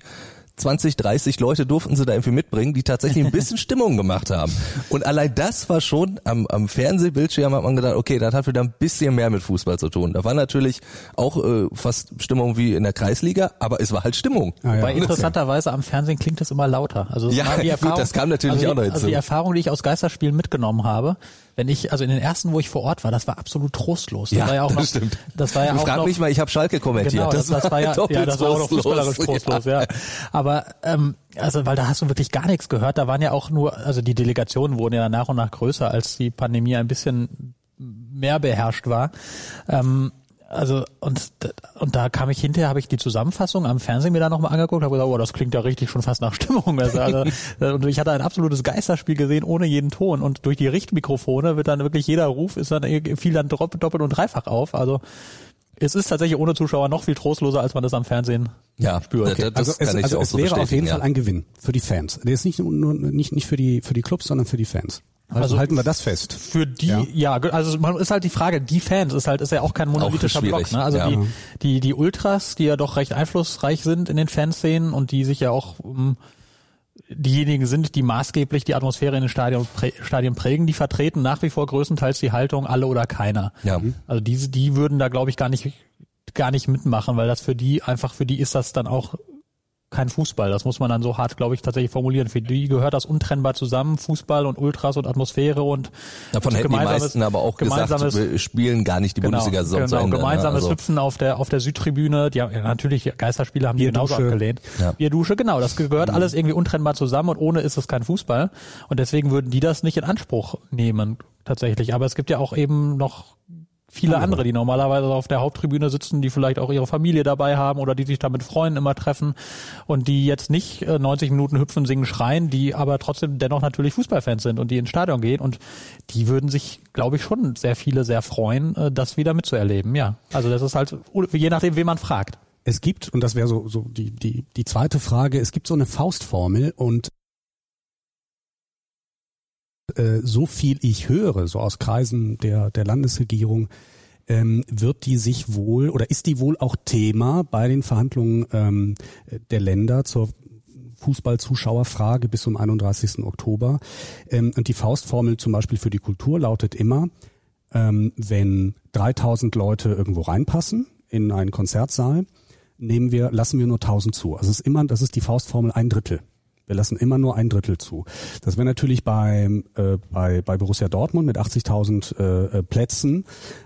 20, 30 Leute durften sie da irgendwie mitbringen, die tatsächlich ein bisschen Stimmung gemacht haben. Und allein das war schon am, am Fernsehbildschirm hat man gedacht, okay, das hat wieder ein bisschen mehr mit Fußball zu tun. Da war natürlich auch äh, fast Stimmung wie in der Kreisliga, aber es war halt Stimmung. Ah, ja. Weil interessanterweise am Fernsehen klingt es immer lauter. Also das Ja, war die gut, Erfahrung, das kam natürlich also auch noch die, hinzu. Also die Erfahrung, die ich aus Geisterspielen mitgenommen habe, wenn ich, also in den ersten, wo ich vor Ort war, das war absolut trostlos. Das Ja, war ja auch das noch, stimmt. Das war ja Du auch frag noch, mich mal, ich habe Schalke kommentiert. Genau, das, das war ja, ja, das war auch noch trostlos. fußballerisch trostlos, ja. Aber ähm, also, weil da hast du wirklich gar nichts gehört. Da waren ja auch nur, also die Delegationen wurden ja nach und nach größer, als die Pandemie ein bisschen mehr beherrscht war. Ähm, also und und da kam ich hinterher, habe ich die Zusammenfassung am Fernsehen mir da nochmal angeguckt, habe gesagt, oh, das klingt ja richtig schon fast nach Stimmung. Also, also, und ich hatte ein absolutes Geisterspiel gesehen ohne jeden Ton und durch die Richtmikrofone wird dann wirklich jeder Ruf ist dann fiel dann doppelt und dreifach auf. Also es ist tatsächlich ohne Zuschauer noch viel trostloser, als man das am Fernsehen Ja, spürt. das, das Also es, also auch es so wäre auf jeden Fall ja. ein Gewinn für die Fans. Der ist nicht nur nicht nicht für die für die Clubs, sondern für die Fans. Also, Also halten wir das fest. Für die, Ja. ja, also man ist halt die Frage, die Fans ist halt, ist ja auch kein monolithischer schwierig, Block, ne? Also ja. die, die, die Ultras, die ja doch recht einflussreich sind in den Fanszenen und die sich ja auch um, diejenigen sind, die maßgeblich die Atmosphäre in den Stadion, prä, Stadien prägen, die vertreten nach wie vor größtenteils die Haltung alle oder keiner. Ja. Also diese, die würden da glaube ich gar nicht, gar nicht mitmachen, weil das für die einfach, für die ist das dann auch kein Fußball. Das muss man dann so hart, glaube ich, tatsächlich formulieren. Für die gehört das untrennbar zusammen, Fußball und Ultras und Atmosphäre und Davon hätten die gemeinsames- meisten aber auch gesagt, gemeinsames- wir spielen gar nicht die Bundesliga-Saison zu genau, Ende. ne? gemeinsames Also- Hüpfen auf der auf der Südtribüne. Die haben, ja, natürlich Geisterspiele haben die genauso abgelehnt. Ja. Bierdusche, genau. Das gehört alles irgendwie untrennbar zusammen und ohne ist es kein Fußball. Und deswegen würden die das nicht in Anspruch nehmen tatsächlich. Aber es gibt ja auch eben noch viele andere, die normalerweise auf der Haupttribüne sitzen, die vielleicht auch ihre Familie dabei haben oder die sich da mit Freunden immer treffen und die jetzt nicht äh, 90 Minuten hüpfen, singen, schreien, die aber trotzdem dennoch natürlich Fußballfans sind und die ins Stadion gehen und die würden sich, glaube ich, schon sehr viele sehr freuen, äh, das wieder mitzuerleben. Ja, also das ist halt je nachdem, wen man fragt. Es gibt, und das wäre so, so die, die, die zweite Frage, es gibt so eine Faustformel und äh, so viel ich höre, so aus Kreisen der, der Landesregierung, ähm, wird die sich wohl oder ist die wohl auch Thema bei den Verhandlungen ähm, der Länder zur Fußballzuschauerfrage bis zum 31. Oktober. Ähm, und die Faustformel zum Beispiel für die Kultur lautet immer, ähm, wenn 3000 Leute irgendwo reinpassen in einen Konzertsaal, nehmen wir, lassen wir nur 1000 zu. Also es ist immer, das ist die Faustformel ein Drittel. Wir lassen immer nur ein Drittel zu. Das wäre natürlich bei, äh, bei, bei Borussia Dortmund mit 80.000 äh, äh, Plätzen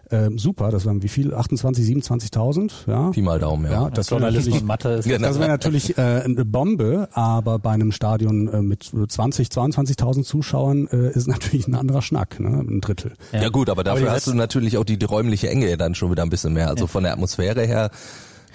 äh, super. Das wären wie viel? 28, 27.000? Ja. Pi mal Daumen, ja. Ja, das wäre natürlich, Mathe ist das wäre natürlich äh, eine Bombe, aber bei einem Stadion äh, mit 20, 22.000 Zuschauern äh, ist natürlich ein anderer Schnack, ne? ein Drittel. Ja. gut, aber dafür die hast du natürlich auch die, die räumliche Enge dann schon wieder ein bisschen mehr. Also von der Atmosphäre her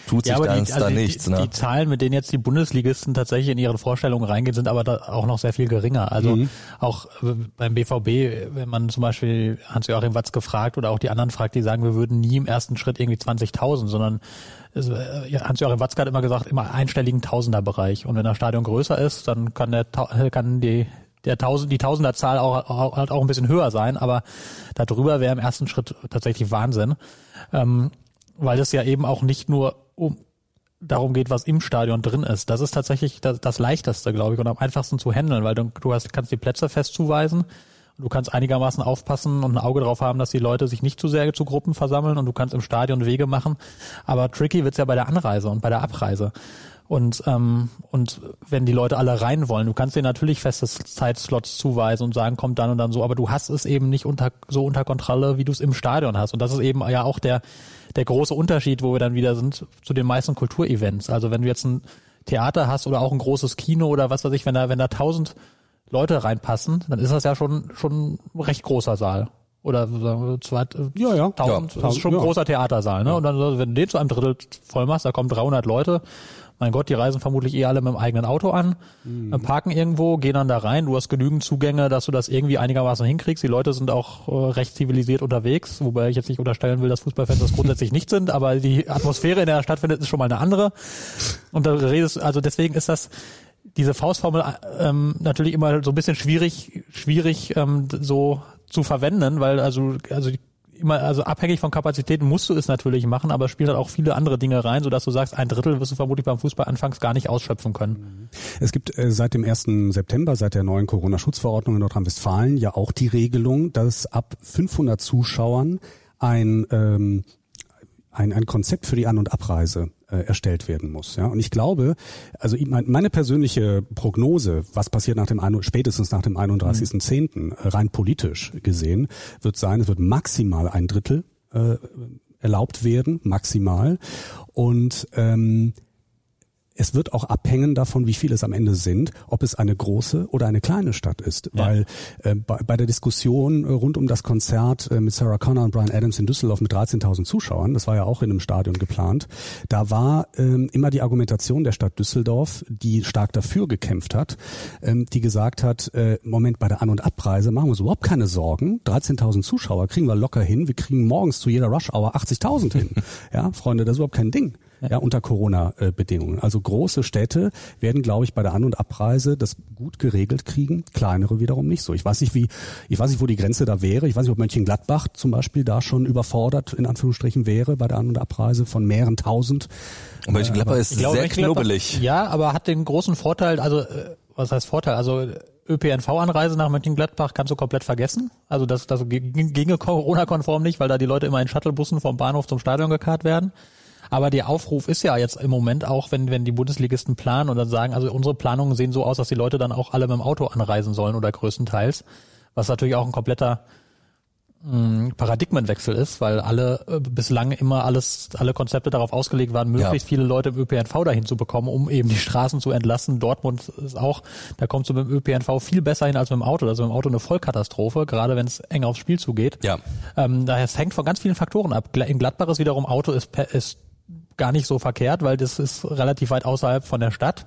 tut sich Ja, aber da, die, da also die, nichts. die, ne? die Zahlen, mit denen jetzt die Bundesligisten tatsächlich in ihren Vorstellungen reingehen, sind aber da auch noch sehr viel geringer. Also Mhm. auch äh, beim BVB, wenn man zum Beispiel Hans-Joachim Watz gefragt oder auch die anderen fragt, die sagen, wir würden nie im ersten Schritt irgendwie 20.000, sondern äh, Hans-Joachim Watzke hat immer gesagt, immer einstelligen Tausenderbereich. Und wenn das Stadion größer ist, dann kann der kann die der Tausend, die Tausenderzahl auch, auch, halt auch ein bisschen höher sein, aber darüber wäre im ersten Schritt tatsächlich Wahnsinn. Ähm, weil es ja eben auch nicht nur um darum geht, was im Stadion drin ist. Das ist tatsächlich das, das leichteste, glaube ich, und am einfachsten zu handeln, weil du, du hast, kannst die Plätze fest zuweisen. Du kannst einigermaßen aufpassen und ein Auge drauf haben, dass die Leute sich nicht zu sehr zu Gruppen versammeln und du kannst im Stadion Wege machen. Aber tricky wird's ja bei der Anreise und bei der Abreise. Und, ähm, und wenn die Leute alle rein wollen, du kannst denen natürlich feste Zeitslots zuweisen und sagen, kommt dann und dann so, aber du hast es eben nicht unter, so unter Kontrolle, wie du es im Stadion hast. Und das ist eben ja auch der, der große Unterschied, wo wir dann wieder sind, zu den meisten Kulturevents. Also wenn du jetzt ein Theater hast oder auch ein großes Kino oder was weiß ich, wenn da, wenn da tausend Leute reinpassen, dann ist das ja schon, schon ein recht großer Saal. Oder sagen wir, zwei, Ja, ja. tausend, Ja, das ist schon ein ja. großer Theatersaal, ne? Und dann, wenn du den zu einem Drittel voll machst, da kommen 300 Leute. Mein Gott, die reisen vermutlich eh alle mit dem eigenen Auto an, Mhm. äh, parken irgendwo, gehen dann da rein. Du hast genügend Zugänge, dass du das irgendwie einigermaßen hinkriegst. Die Leute sind auch äh, recht zivilisiert unterwegs, wobei ich jetzt nicht unterstellen will, dass Fußballfans das grundsätzlich nicht sind, aber die Atmosphäre, in der er stattfindet, ist schon mal eine andere. Und da redest, also deswegen ist das diese Faustformel ähm, natürlich immer so ein bisschen schwierig, schwierig ähm, so zu verwenden, weil also also immer, also abhängig von Kapazitäten musst du es natürlich machen, aber es spielt halt auch viele andere Dinge rein, sodass du sagst, ein Drittel wirst du vermutlich beim Fußball anfangs gar nicht ausschöpfen können. Es gibt äh, seit dem 1. September, seit der neuen Corona-Schutzverordnung in Nordrhein-Westfalen ja auch die Regelung, dass ab 500 Zuschauern ein, ähm, ein, ein Konzept für die An- und Abreise äh, erstellt werden muss. Ja? Und ich glaube, also meine persönliche Prognose, was passiert nach dem spätestens nach dem 31.10. Mhm. rein politisch gesehen, wird sein, es wird maximal ein Drittel äh, erlaubt werden, maximal. Und ähm, es wird auch abhängen davon, wie viele es am Ende sind, ob es eine große oder eine kleine Stadt ist. Ja. Weil äh, bei, bei, der Diskussion äh, rund um das Konzert äh, mit Sarah Connor und Brian Adams in Düsseldorf mit 13.000 Zuschauern, das war ja auch in einem Stadion geplant, da war ähm, immer die Argumentation der Stadt Düsseldorf, die stark dafür gekämpft hat, ähm, die gesagt hat, äh, Moment, bei der An- und Abreise machen wir uns überhaupt keine Sorgen. 13.000 Zuschauer kriegen wir locker hin. Wir kriegen morgens zu jeder Rush-Hour 80.000 hin. ja, Freunde, das ist überhaupt kein Ding ja, unter Corona-Bedingungen. Also große Städte werden, glaube ich, bei der An- und Abreise das gut geregelt kriegen, kleinere wiederum nicht so. Ich weiß nicht, wie, ich weiß nicht, wo die Grenze da wäre. Ich weiß nicht, ob Mönchengladbach zum Beispiel da schon überfordert, in Anführungsstrichen, wäre bei der An- und Abreise von mehreren tausend. Und Mönchengladbach ist glaube, sehr knubbelig. Ja, aber hat den großen Vorteil, also, äh, was heißt Vorteil? Also, ÖPNV-Anreise nach Mönchengladbach kannst du komplett vergessen. Also das, das ginge Corona-konform nicht, weil da die Leute immer in Shuttlebussen vom Bahnhof zum Stadion gekarrt werden. Aber der Aufruf ist ja jetzt im Moment auch, wenn, wenn die Bundesligisten planen und dann sagen, also unsere Planungen sehen so aus, dass die Leute dann auch alle mit dem Auto anreisen sollen oder größtenteils. Was natürlich auch ein kompletter mh, mm, Paradigmenwechsel ist, weil alle äh, bislang immer alles, alle Konzepte darauf ausgelegt waren, möglichst ja. viele Leute im ÖPNV dahin zu bekommen, um eben die Straßen zu entlassen. Dortmund ist auch, da kommst du mit dem ÖPNV viel besser hin als mit dem Auto. Also mit dem Auto eine Vollkatastrophe, gerade wenn es eng aufs Spiel zugeht. Ja. Ähm, daher es hängt von ganz vielen Faktoren ab. In Gladbach ist wiederum Auto ist, ist gar nicht so verkehrt, weil das ist relativ weit außerhalb von der Stadt.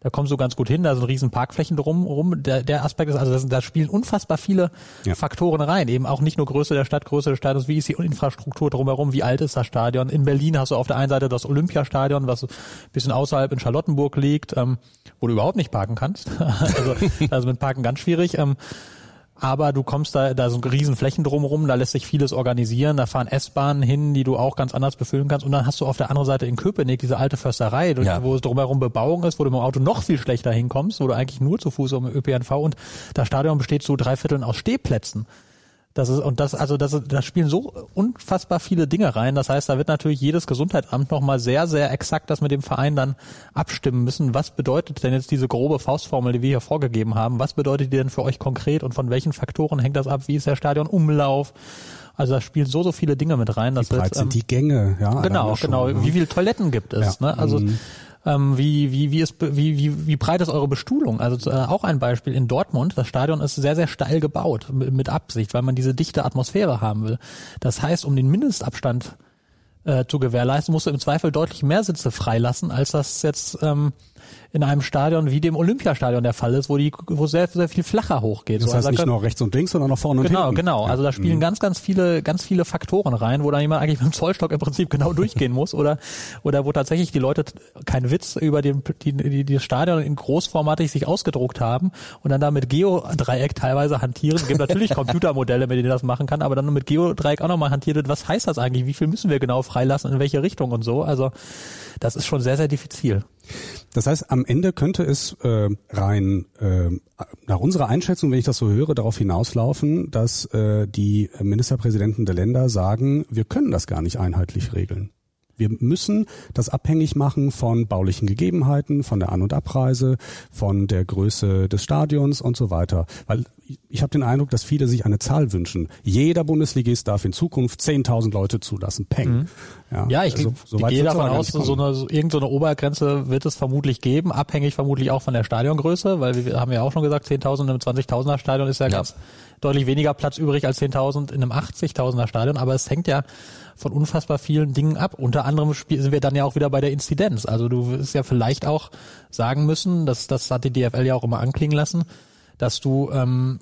Da kommst du ganz gut hin, da sind riesen Parkflächen drum Der, der Aspekt ist, also da spielen unfassbar viele ja. Faktoren rein. Eben auch nicht nur Größe der Stadt, Größe des Stadions, wie ist die Infrastruktur drumherum, wie alt ist das Stadion. In Berlin hast du auf der einen Seite das Olympiastadion, was ein bisschen außerhalb in Charlottenburg liegt, ähm, wo du überhaupt nicht parken kannst. also, also mit Parken ganz schwierig. Ähm, aber du kommst da, da sind riesen Flächen drumherum, da lässt sich vieles organisieren, da fahren S-Bahnen hin, die du auch ganz anders befüllen kannst und dann hast du auf der anderen Seite in Köpenick diese alte Försterei, ja. wo es drumherum Bebauung ist, wo du mit dem Auto noch viel schlechter hinkommst, wo du eigentlich nur zu Fuß um ÖPNV und das Stadion besteht zu drei Vierteln aus Stehplätzen. Das ist, und das, also das, das spielen so unfassbar viele Dinge rein. Das heißt, da wird natürlich jedes Gesundheitsamt nochmal sehr, sehr exakt das mit dem Verein dann abstimmen müssen. Was bedeutet denn jetzt diese grobe Faustformel, die wir hier vorgegeben haben? Was bedeutet die denn für euch konkret und von welchen Faktoren hängt das ab? Wie ist der Stadionumlauf? Also da spielen so, so viele Dinge mit rein. Wie breit sind ähm, die Gänge? Ja, genau, schon, genau. Ne? Wie viele Toiletten gibt es? Ja. Ne? Also mhm ähm, wie, wie, wie, ist, wie, wie, wie breit ist eure Bestuhlung? Also äh, auch ein Beispiel in Dortmund, das Stadion ist sehr, sehr steil gebaut, mit, mit Absicht, weil man diese dichte Atmosphäre haben will. Das heißt, um den Mindestabstand äh, zu gewährleisten, musst du im Zweifel deutlich mehr Sitze freilassen, als das jetzt ähm, in einem Stadion wie dem Olympiastadion der Fall ist, wo die, wo sehr, sehr viel flacher hochgeht. Das heißt also, nicht nur rechts und links, sondern auch vorne und genau, hinten. Genau, genau. Also da spielen mhm. ganz, ganz viele, ganz viele Faktoren rein, wo dann jemand eigentlich mit dem Zollstock im Prinzip genau durchgehen muss oder, oder wo tatsächlich die Leute, kein Witz, über den, die, die, die Stadion in großformatig sich ausgedruckt haben und dann da mit Geodreieck teilweise hantieren. Es gibt natürlich Computermodelle, mit denen das machen kann, aber dann mit Geodreieck auch nochmal hantiert wird. Was heißt das eigentlich? Wie viel müssen wir genau freilassen? In welche Richtung und so? Also, das ist schon sehr, sehr diffizil. Das heißt, am Ende könnte es äh, rein äh, nach unserer Einschätzung, wenn ich das so höre, darauf hinauslaufen, dass äh, die Ministerpräsidenten der Länder sagen, wir können das gar nicht einheitlich regeln. Wir müssen das abhängig machen von baulichen Gegebenheiten, von der An- und Abreise, von der Größe des Stadions und so weiter. Weil ich habe den Eindruck, dass viele sich eine Zahl wünschen. Jeder Bundesligist darf in Zukunft 10.000 Leute zulassen. Peng. Mhm. Ja, ja, ich, also, so ich gehe davon aus, so eine, so irgendeine Obergrenze wird es vermutlich geben, abhängig vermutlich auch von der Stadiongröße, weil wir haben ja auch schon gesagt, 10.000 in einem 20.000er Stadion ist ja, ja. ganz deutlich weniger Platz übrig als 10.000 in einem 80.000er Stadion, aber es hängt ja von unfassbar vielen Dingen ab. Unter anderem sind wir dann ja auch wieder bei der Inzidenz. Also du wirst ja vielleicht auch sagen müssen, dass das hat die DFL ja auch immer anklingen lassen, dass du ähm,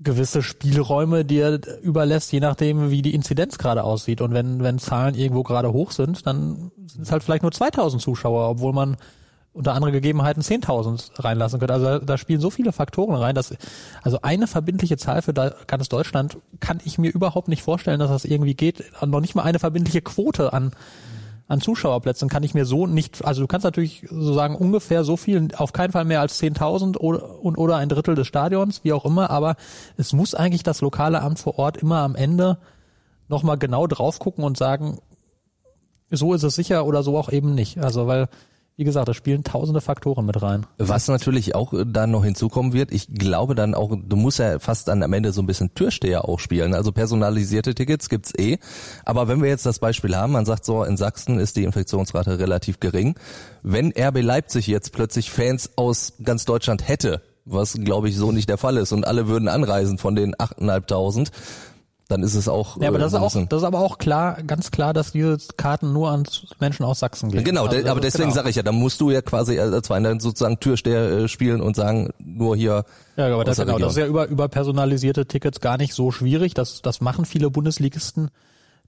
gewisse Spielräume dir überlässt, je nachdem, wie die Inzidenz gerade aussieht. Und wenn, wenn Zahlen irgendwo gerade hoch sind, dann sind es halt vielleicht nur 2000 Zuschauer, obwohl man unter andere Gegebenheiten 10.000 reinlassen könnte. Also da, da, spielen so viele Faktoren rein, dass also eine verbindliche Zahl für da, ganz Deutschland kann ich mir überhaupt nicht vorstellen, dass das irgendwie geht. Noch nicht mal eine verbindliche Quote an an Zuschauerplätzen kann ich mir so nicht, also du kannst natürlich so sagen ungefähr so viel, auf keinen Fall mehr als 10.000 oder, und, oder ein Drittel des Stadions, wie auch immer, aber es muss eigentlich das lokale Amt vor Ort immer am Ende nochmal genau drauf gucken und sagen, so ist es sicher oder so auch eben nicht. Also weil wie gesagt, da spielen tausende Faktoren mit rein. Was natürlich auch dann noch hinzukommen wird, ich glaube dann auch, du musst ja fast dann am Ende so ein bisschen Türsteher auch spielen. Also personalisierte Tickets gibt's eh. Aber wenn wir jetzt das Beispiel haben, man sagt so, in Sachsen ist die Infektionsrate relativ gering. Wenn RB Leipzig jetzt plötzlich Fans aus ganz Deutschland hätte, was glaube ich so nicht der Fall ist und alle würden anreisen von den 8.500, dann ist es auch. Ja, aber das, äh, ist auch, das ist aber auch klar, ganz klar, dass diese Karten nur an Menschen aus Sachsen gehen. Genau, also, aber deswegen genau. sage ich ja, da musst du ja quasi als Verein sozusagen Türsteher äh, spielen und sagen, nur hier. Ja, aber das, genau, das ist ja über, über personalisierte Tickets gar nicht so schwierig. Das, das machen viele Bundesligisten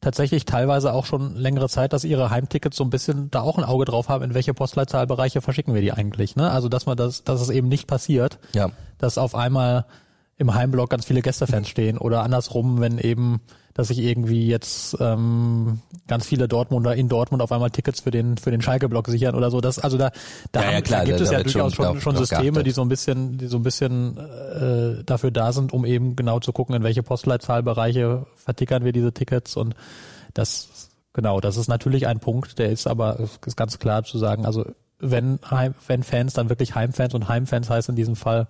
tatsächlich teilweise auch schon längere Zeit, dass ihre Heimtickets so ein bisschen da auch ein Auge drauf haben, in welche Postleitzahlbereiche verschicken wir die eigentlich. Ne? Also dass man das, dass es eben nicht passiert, ja. dass auf einmal im Heimblock ganz viele Gästefans stehen oder andersrum, wenn eben, dass sich irgendwie jetzt ähm, ganz viele Dortmunder in Dortmund auf einmal Tickets für den für den Schalke-Block sichern oder so. Das also da da, ja, ja, klar, da gibt da, es da ja durchaus schon, schon, schon Systeme, geachtet. die so ein bisschen die so ein bisschen äh, dafür da sind, um eben genau zu gucken, in welche Postleitzahlbereiche vertickern wir diese Tickets und das genau, das ist natürlich ein Punkt, der ist aber ist ganz klar zu sagen, also wenn Heim, wenn Fans dann wirklich Heimfans und Heimfans heißt in diesem Fall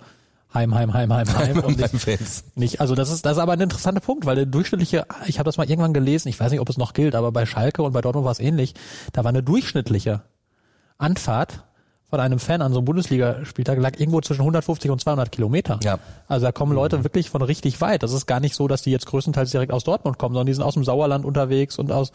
Heim, Heim, Heim, Heim, Heim. Und nicht, nicht, also das ist, das ist aber ein interessanter Punkt, weil der durchschnittliche, ich habe das mal irgendwann gelesen, ich weiß nicht, ob es noch gilt, aber bei Schalke und bei Dortmund war es ähnlich, da war eine durchschnittliche Anfahrt von einem Fan an so einem Bundesligaspieltag lag irgendwo zwischen 150 und 200 Kilometer. Ja. Also da kommen Leute wirklich von richtig weit. Das ist gar nicht so, dass die jetzt größtenteils direkt aus Dortmund kommen, sondern die sind aus dem Sauerland unterwegs und aus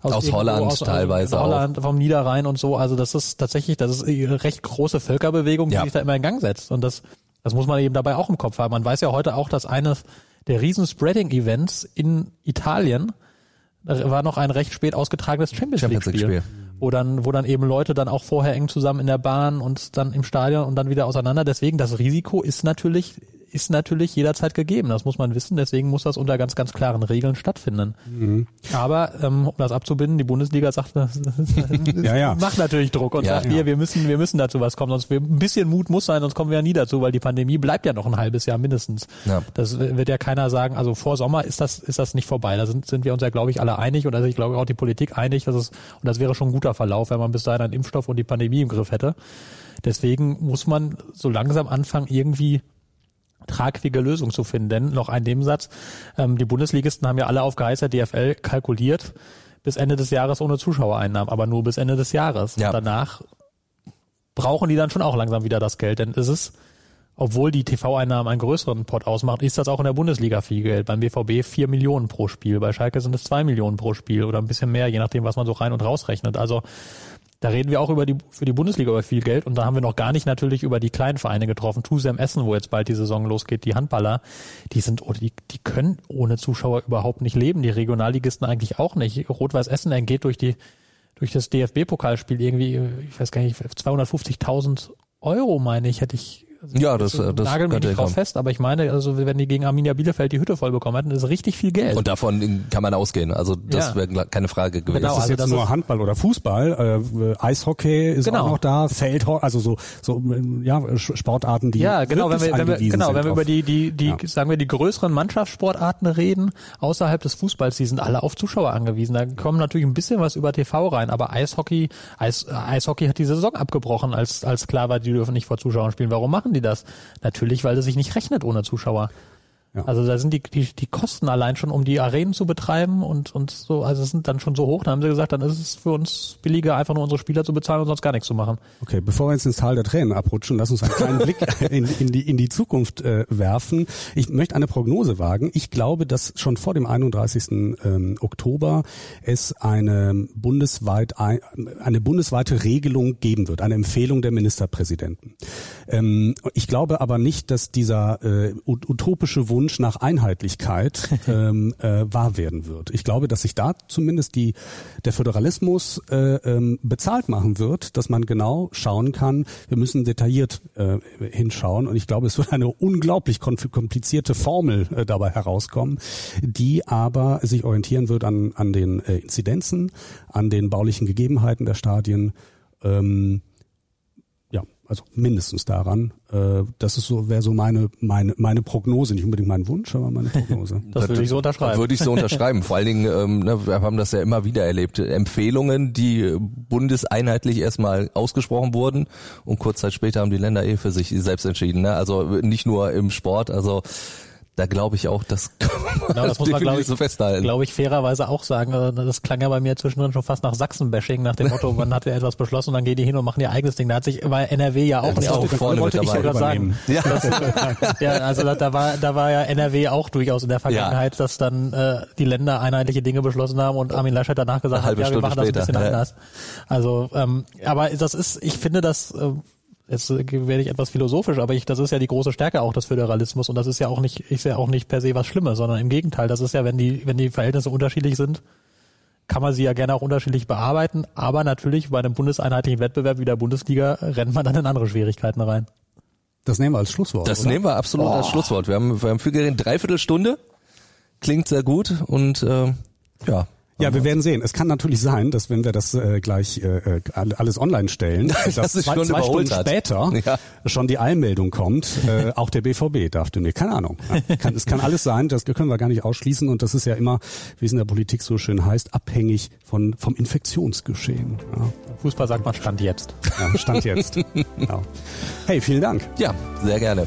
aus, aus Holland aus, teilweise aus Holland, auch. vom Niederrhein und so. Also das ist tatsächlich, das ist eine recht große Völkerbewegung, die ja. sich da immer in Gang setzt. Und das das muss man eben dabei auch im Kopf haben. Man weiß ja heute auch, dass eines der riesen Spreading-Events in Italien war noch ein recht spät ausgetragenes Champions League-Spiel. Wo dann, wo dann eben Leute dann auch vorher eng zusammen in der Bahn und dann im Stadion und dann wieder auseinander. Deswegen, das Risiko ist natürlich ist natürlich jederzeit gegeben. Das muss man wissen. Deswegen muss das unter ganz, ganz klaren Regeln stattfinden. Mhm. Aber ähm, um das abzubinden, die Bundesliga sagt, ja, ja. macht natürlich Druck und ja, sagt, ja. hier, wir müssen, wir müssen dazu was kommen. Sonst wir, ein bisschen Mut muss sein, sonst kommen wir ja nie dazu, weil die Pandemie bleibt ja noch ein halbes Jahr mindestens. Das wird ja keiner sagen. Also vor Sommer ist das, ist das nicht vorbei. Da sind, sind wir uns ja, glaube ich, alle einig und also ich glaube auch die Politik einig, dass es und das wäre schon ein guter Verlauf, wenn man bis dahin einen Impfstoff und die Pandemie im Griff hätte. Deswegen muss man so langsam anfangen, irgendwie tragfähige Lösung zu finden. Denn noch ein Nebensatz, ähm, die Bundesligisten haben ja alle auf Geheiß der DFL kalkuliert, bis Ende des Jahres ohne Zuschauereinnahmen, aber nur bis Ende des Jahres. Ja. Und danach brauchen die dann schon auch langsam wieder das Geld, denn es ist, obwohl die TV-Einnahmen einen größeren Pot ausmachen, ist das auch in der Bundesliga viel Geld. Beim BVB vier Millionen pro Spiel, bei Schalke sind es zwei Millionen pro Spiel oder ein bisschen mehr, je nachdem, was man so rein und rausrechnet. Also da reden wir auch über die, für die Bundesliga über viel Geld und da haben wir noch gar nicht natürlich über die kleinen Vereine getroffen. Tusem Essen, wo jetzt bald die Saison losgeht, die Handballer, die sind, oder die, die können ohne Zuschauer überhaupt nicht leben. Die Regionalligisten eigentlich auch nicht. Rot-Weiß Essen entgeht durch die, durch das DFB-Pokalspiel irgendwie, ich weiß gar nicht, 250.000 Euro meine ich, hätte ich also ja, das, also, das nageln mich nicht drauf kommen. fest, aber ich meine, also wenn die gegen Arminia Bielefeld die Hütte voll bekommen hätten, ist richtig viel Geld. Und davon kann man ausgehen. Also das Ja. wäre keine Frage gewesen. Genau, Das ist also jetzt das nur ist- Handball oder Fußball, äh, Eishockey ist Genau. auch noch da, Feldhockey, also so so ja Sportarten, die Ja, genau, wenn wir, wenn wir, genau, wenn wir über die, die, die, Ja. sagen wir, die größeren Mannschaftssportarten reden, außerhalb des Fußballs, die sind alle auf Zuschauer angewiesen. Da kommen natürlich ein bisschen was über TV rein, aber Eishockey, Eis, Eishockey hat die Saison abgebrochen, als, als klar war, die dürfen nicht vor Zuschauern spielen. Warum machen die das? Natürlich, weil es sich nicht rechnet ohne Zuschauer. Ja. Also da sind die, die, die Kosten allein schon, um die Arenen zu betreiben und, und so, also sind dann schon so hoch. Da haben sie gesagt, dann ist es für uns billiger, einfach nur unsere Spieler zu bezahlen und sonst gar nichts zu machen. Okay, bevor wir jetzt ins Tal der Tränen abrutschen, lass uns einen kleinen Blick in, in, die, in die Zukunft äh, werfen. Ich möchte eine Prognose wagen. Ich glaube, dass schon vor dem 31. Ähm, Oktober es eine bundesweit ein, eine bundesweite Regelung geben wird, eine Empfehlung der Ministerpräsidenten. Ähm, ich glaube aber nicht, dass dieser äh, ut- utopische Wunsch Wunsch nach Einheitlichkeit ähm, äh, wahr werden wird. Ich glaube, dass sich da zumindest die der Föderalismus äh, ähm, bezahlt machen wird, dass man genau schauen kann. Wir müssen detailliert äh, hinschauen und ich glaube, es wird eine unglaublich komplizierte Formel äh, dabei herauskommen, die aber sich orientieren wird an an den äh, Inzidenzen, an den baulichen Gegebenheiten der Stadien. Ähm, also mindestens daran. Äh, das ist so, wäre so meine, meine, meine Prognose, nicht unbedingt mein Wunsch, aber meine Prognose. das würde ich so unterschreiben. Würde ich so unterschreiben. Vor allen Dingen, ähm, ne, wir haben das ja immer wieder erlebt. Empfehlungen, die bundeseinheitlich erstmal ausgesprochen wurden und kurz Zeit später haben die Länder eh für sich selbst entschieden. Ne? Also nicht nur im Sport, also da glaube ich auch, das, genau, das muss man glaube ich, so festhalten. Glaube ich fairerweise auch sagen. Äh, das klang ja bei mir zwischendrin schon fast nach Sachsen-Bashing, nach dem Motto, man hat ja etwas beschlossen und dann gehen die hin und machen ihr eigenes Ding. Da hat sich bei NRW ja auch, ja, auch vorne wollte ich sagen. Ja. Das, ja, also da, da, war da war ja NRW auch durchaus in der Vergangenheit, ja. dass dann äh, die Länder einheitliche Dinge beschlossen haben und Armin Laschet danach gesagt hat, ja, wir machen das ein bisschen anders. Also, ähm, aber das ist, ich finde das äh, jetzt werde ich etwas philosophisch, aber ich, das ist ja die große Stärke auch des Föderalismus und das ist ja auch nicht, ist ja auch nicht per se was Schlimmes, sondern im Gegenteil, das ist ja, wenn die, wenn die Verhältnisse unterschiedlich sind, kann man sie ja gerne auch unterschiedlich bearbeiten, aber natürlich bei einem bundeseinheitlichen Wettbewerb wie der Bundesliga rennt man dann in andere Schwierigkeiten rein. Das nehmen wir als Schlusswort. Das oder? nehmen wir absolut oh. als Schlusswort. Wir haben, wir haben für dreiviertel Stunde, klingt sehr gut und äh, ja, ja, wir werden sehen. Es kann natürlich sein, dass wenn wir das äh, gleich äh, äh alles online stellen, dass, dass zwei, schon zwei Stunden hat. später ja. schon die Eilmeldung kommt, äh, auch der BVB darf demnächst. Keine Ahnung. Ja, kann, es kann alles sein, das können wir gar nicht ausschließen und das ist ja immer, wie es in der Politik so schön heißt, abhängig von vom Infektionsgeschehen. Ja. Fußball sagt man Stand jetzt. Ja, Stand jetzt. ja. Hey, vielen Dank. Ja, sehr gerne.